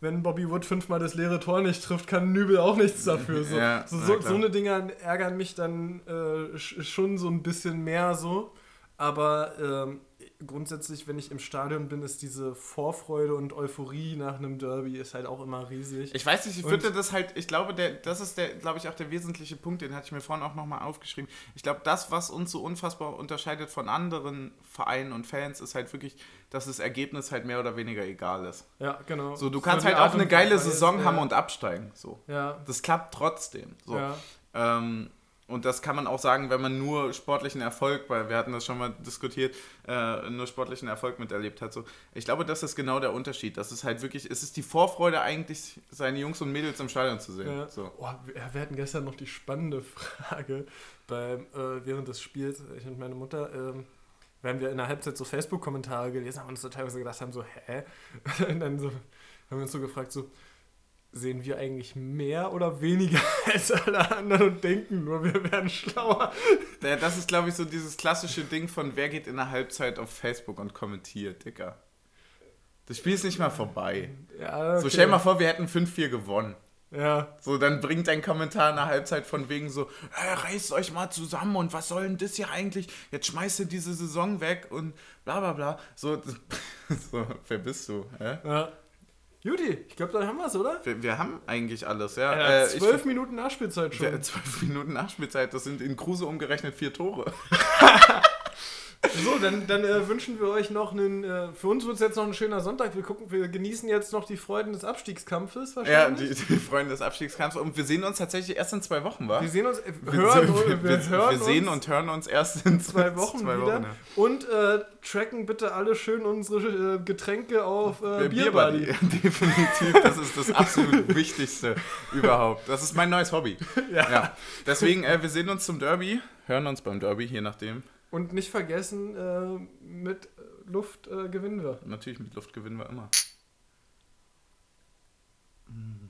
wenn Bobby Wood fünfmal das leere Tor nicht trifft, kann Nübel auch nichts dafür. So, [LAUGHS] Ja, so, so, so eine Dinger ärgern mich dann äh, sch- schon so ein bisschen mehr so. Aber ähm, grundsätzlich, wenn ich im Stadion bin, ist diese Vorfreude und Euphorie nach einem Derby ist halt auch immer riesig. Ich weiß nicht, ich würde das halt, ich glaube, der, das ist der, glaube ich, auch der wesentliche Punkt, den hatte ich mir vorhin auch nochmal aufgeschrieben. Ich glaube, das, was uns so unfassbar unterscheidet von anderen Vereinen und Fans, ist halt wirklich, dass das Ergebnis halt mehr oder weniger egal ist. ja, genau. So, du So kannst halt auch eine geile Saison ja. haben und absteigen. So. Ja, Das klappt trotzdem. So. ja. Ähm, und das kann man auch sagen, wenn man nur sportlichen Erfolg, weil wir hatten das schon mal diskutiert, äh, nur sportlichen Erfolg miterlebt hat. So. Ich glaube, das ist genau der Unterschied. Das ist halt wirklich, es ist die Vorfreude eigentlich, seine Jungs und Mädels im Stadion zu sehen. Ja. So. Oh, wir, hatten gestern noch die spannende [LAUGHS] Frage beim, äh, während des Spiels, ich und meine Mutter, ähm, während wir in der Halbzeit so Facebook-Kommentare gelesen haben und uns so teilweise gedacht haben, so, hä? [LAUGHS] Und dann so, haben wir uns so gefragt, so, sehen wir eigentlich mehr oder weniger [LAUGHS] als alle anderen und denken nur, wir werden schlauer? Ja, Das ist, glaube ich, so dieses klassische Ding von, wer geht in der Halbzeit auf Facebook und kommentiert, Dicker. Das Spiel ist nicht mal vorbei. Ja, So, okay. stell mal vor, wir hätten 5-4 gewonnen. Ja, So, dann bringt ein Kommentar in der Halbzeit von wegen so, hey, reißt euch mal zusammen und was soll denn das hier eigentlich? Jetzt schmeißt ihr diese Saison weg und bla bla bla. So, [LAUGHS] so wer bist du? Hä? ja. Judy, ich glaube, dann haben wir es, oder? Wir, wir haben eigentlich alles, ja. Ja, Äh, ich zwölf find- Minuten Nachspielzeit schon. wir- [LAUGHS] zwölf Minuten Nachspielzeit, das sind in Kruse umgerechnet vier Tore. [LAUGHS] So, dann, dann äh, wünschen wir euch noch einen. Äh, für uns wird es jetzt noch ein schöner Sonntag. Wir gucken, wir genießen jetzt noch die Freuden des Abstiegskampfes Ja, wahrscheinlich. die, die Freunde des Abstiegskampfs. Und wir sehen uns tatsächlich erst in zwei Wochen, wa? wir sehen uns, äh, Wir- hören, wir, wir, wir, hören wir sehen uns und hören uns erst in zwei Wochen zwei wieder. Wochen, ja. Und äh, tracken bitte alle schön unsere äh, Getränke auf äh, Bierbuddy. Bierbuddy. [LAUGHS] Definitiv, das ist das absolut Wichtigste überhaupt. Das ist mein neues Hobby. [LAUGHS] Ja. Ja. Deswegen, äh, wir sehen uns zum Derby, hören uns beim Derby, je nachdem. Und nicht vergessen, äh, mit Luft äh, gewinnen wir. Natürlich mit Luft gewinnen wir immer. Mm.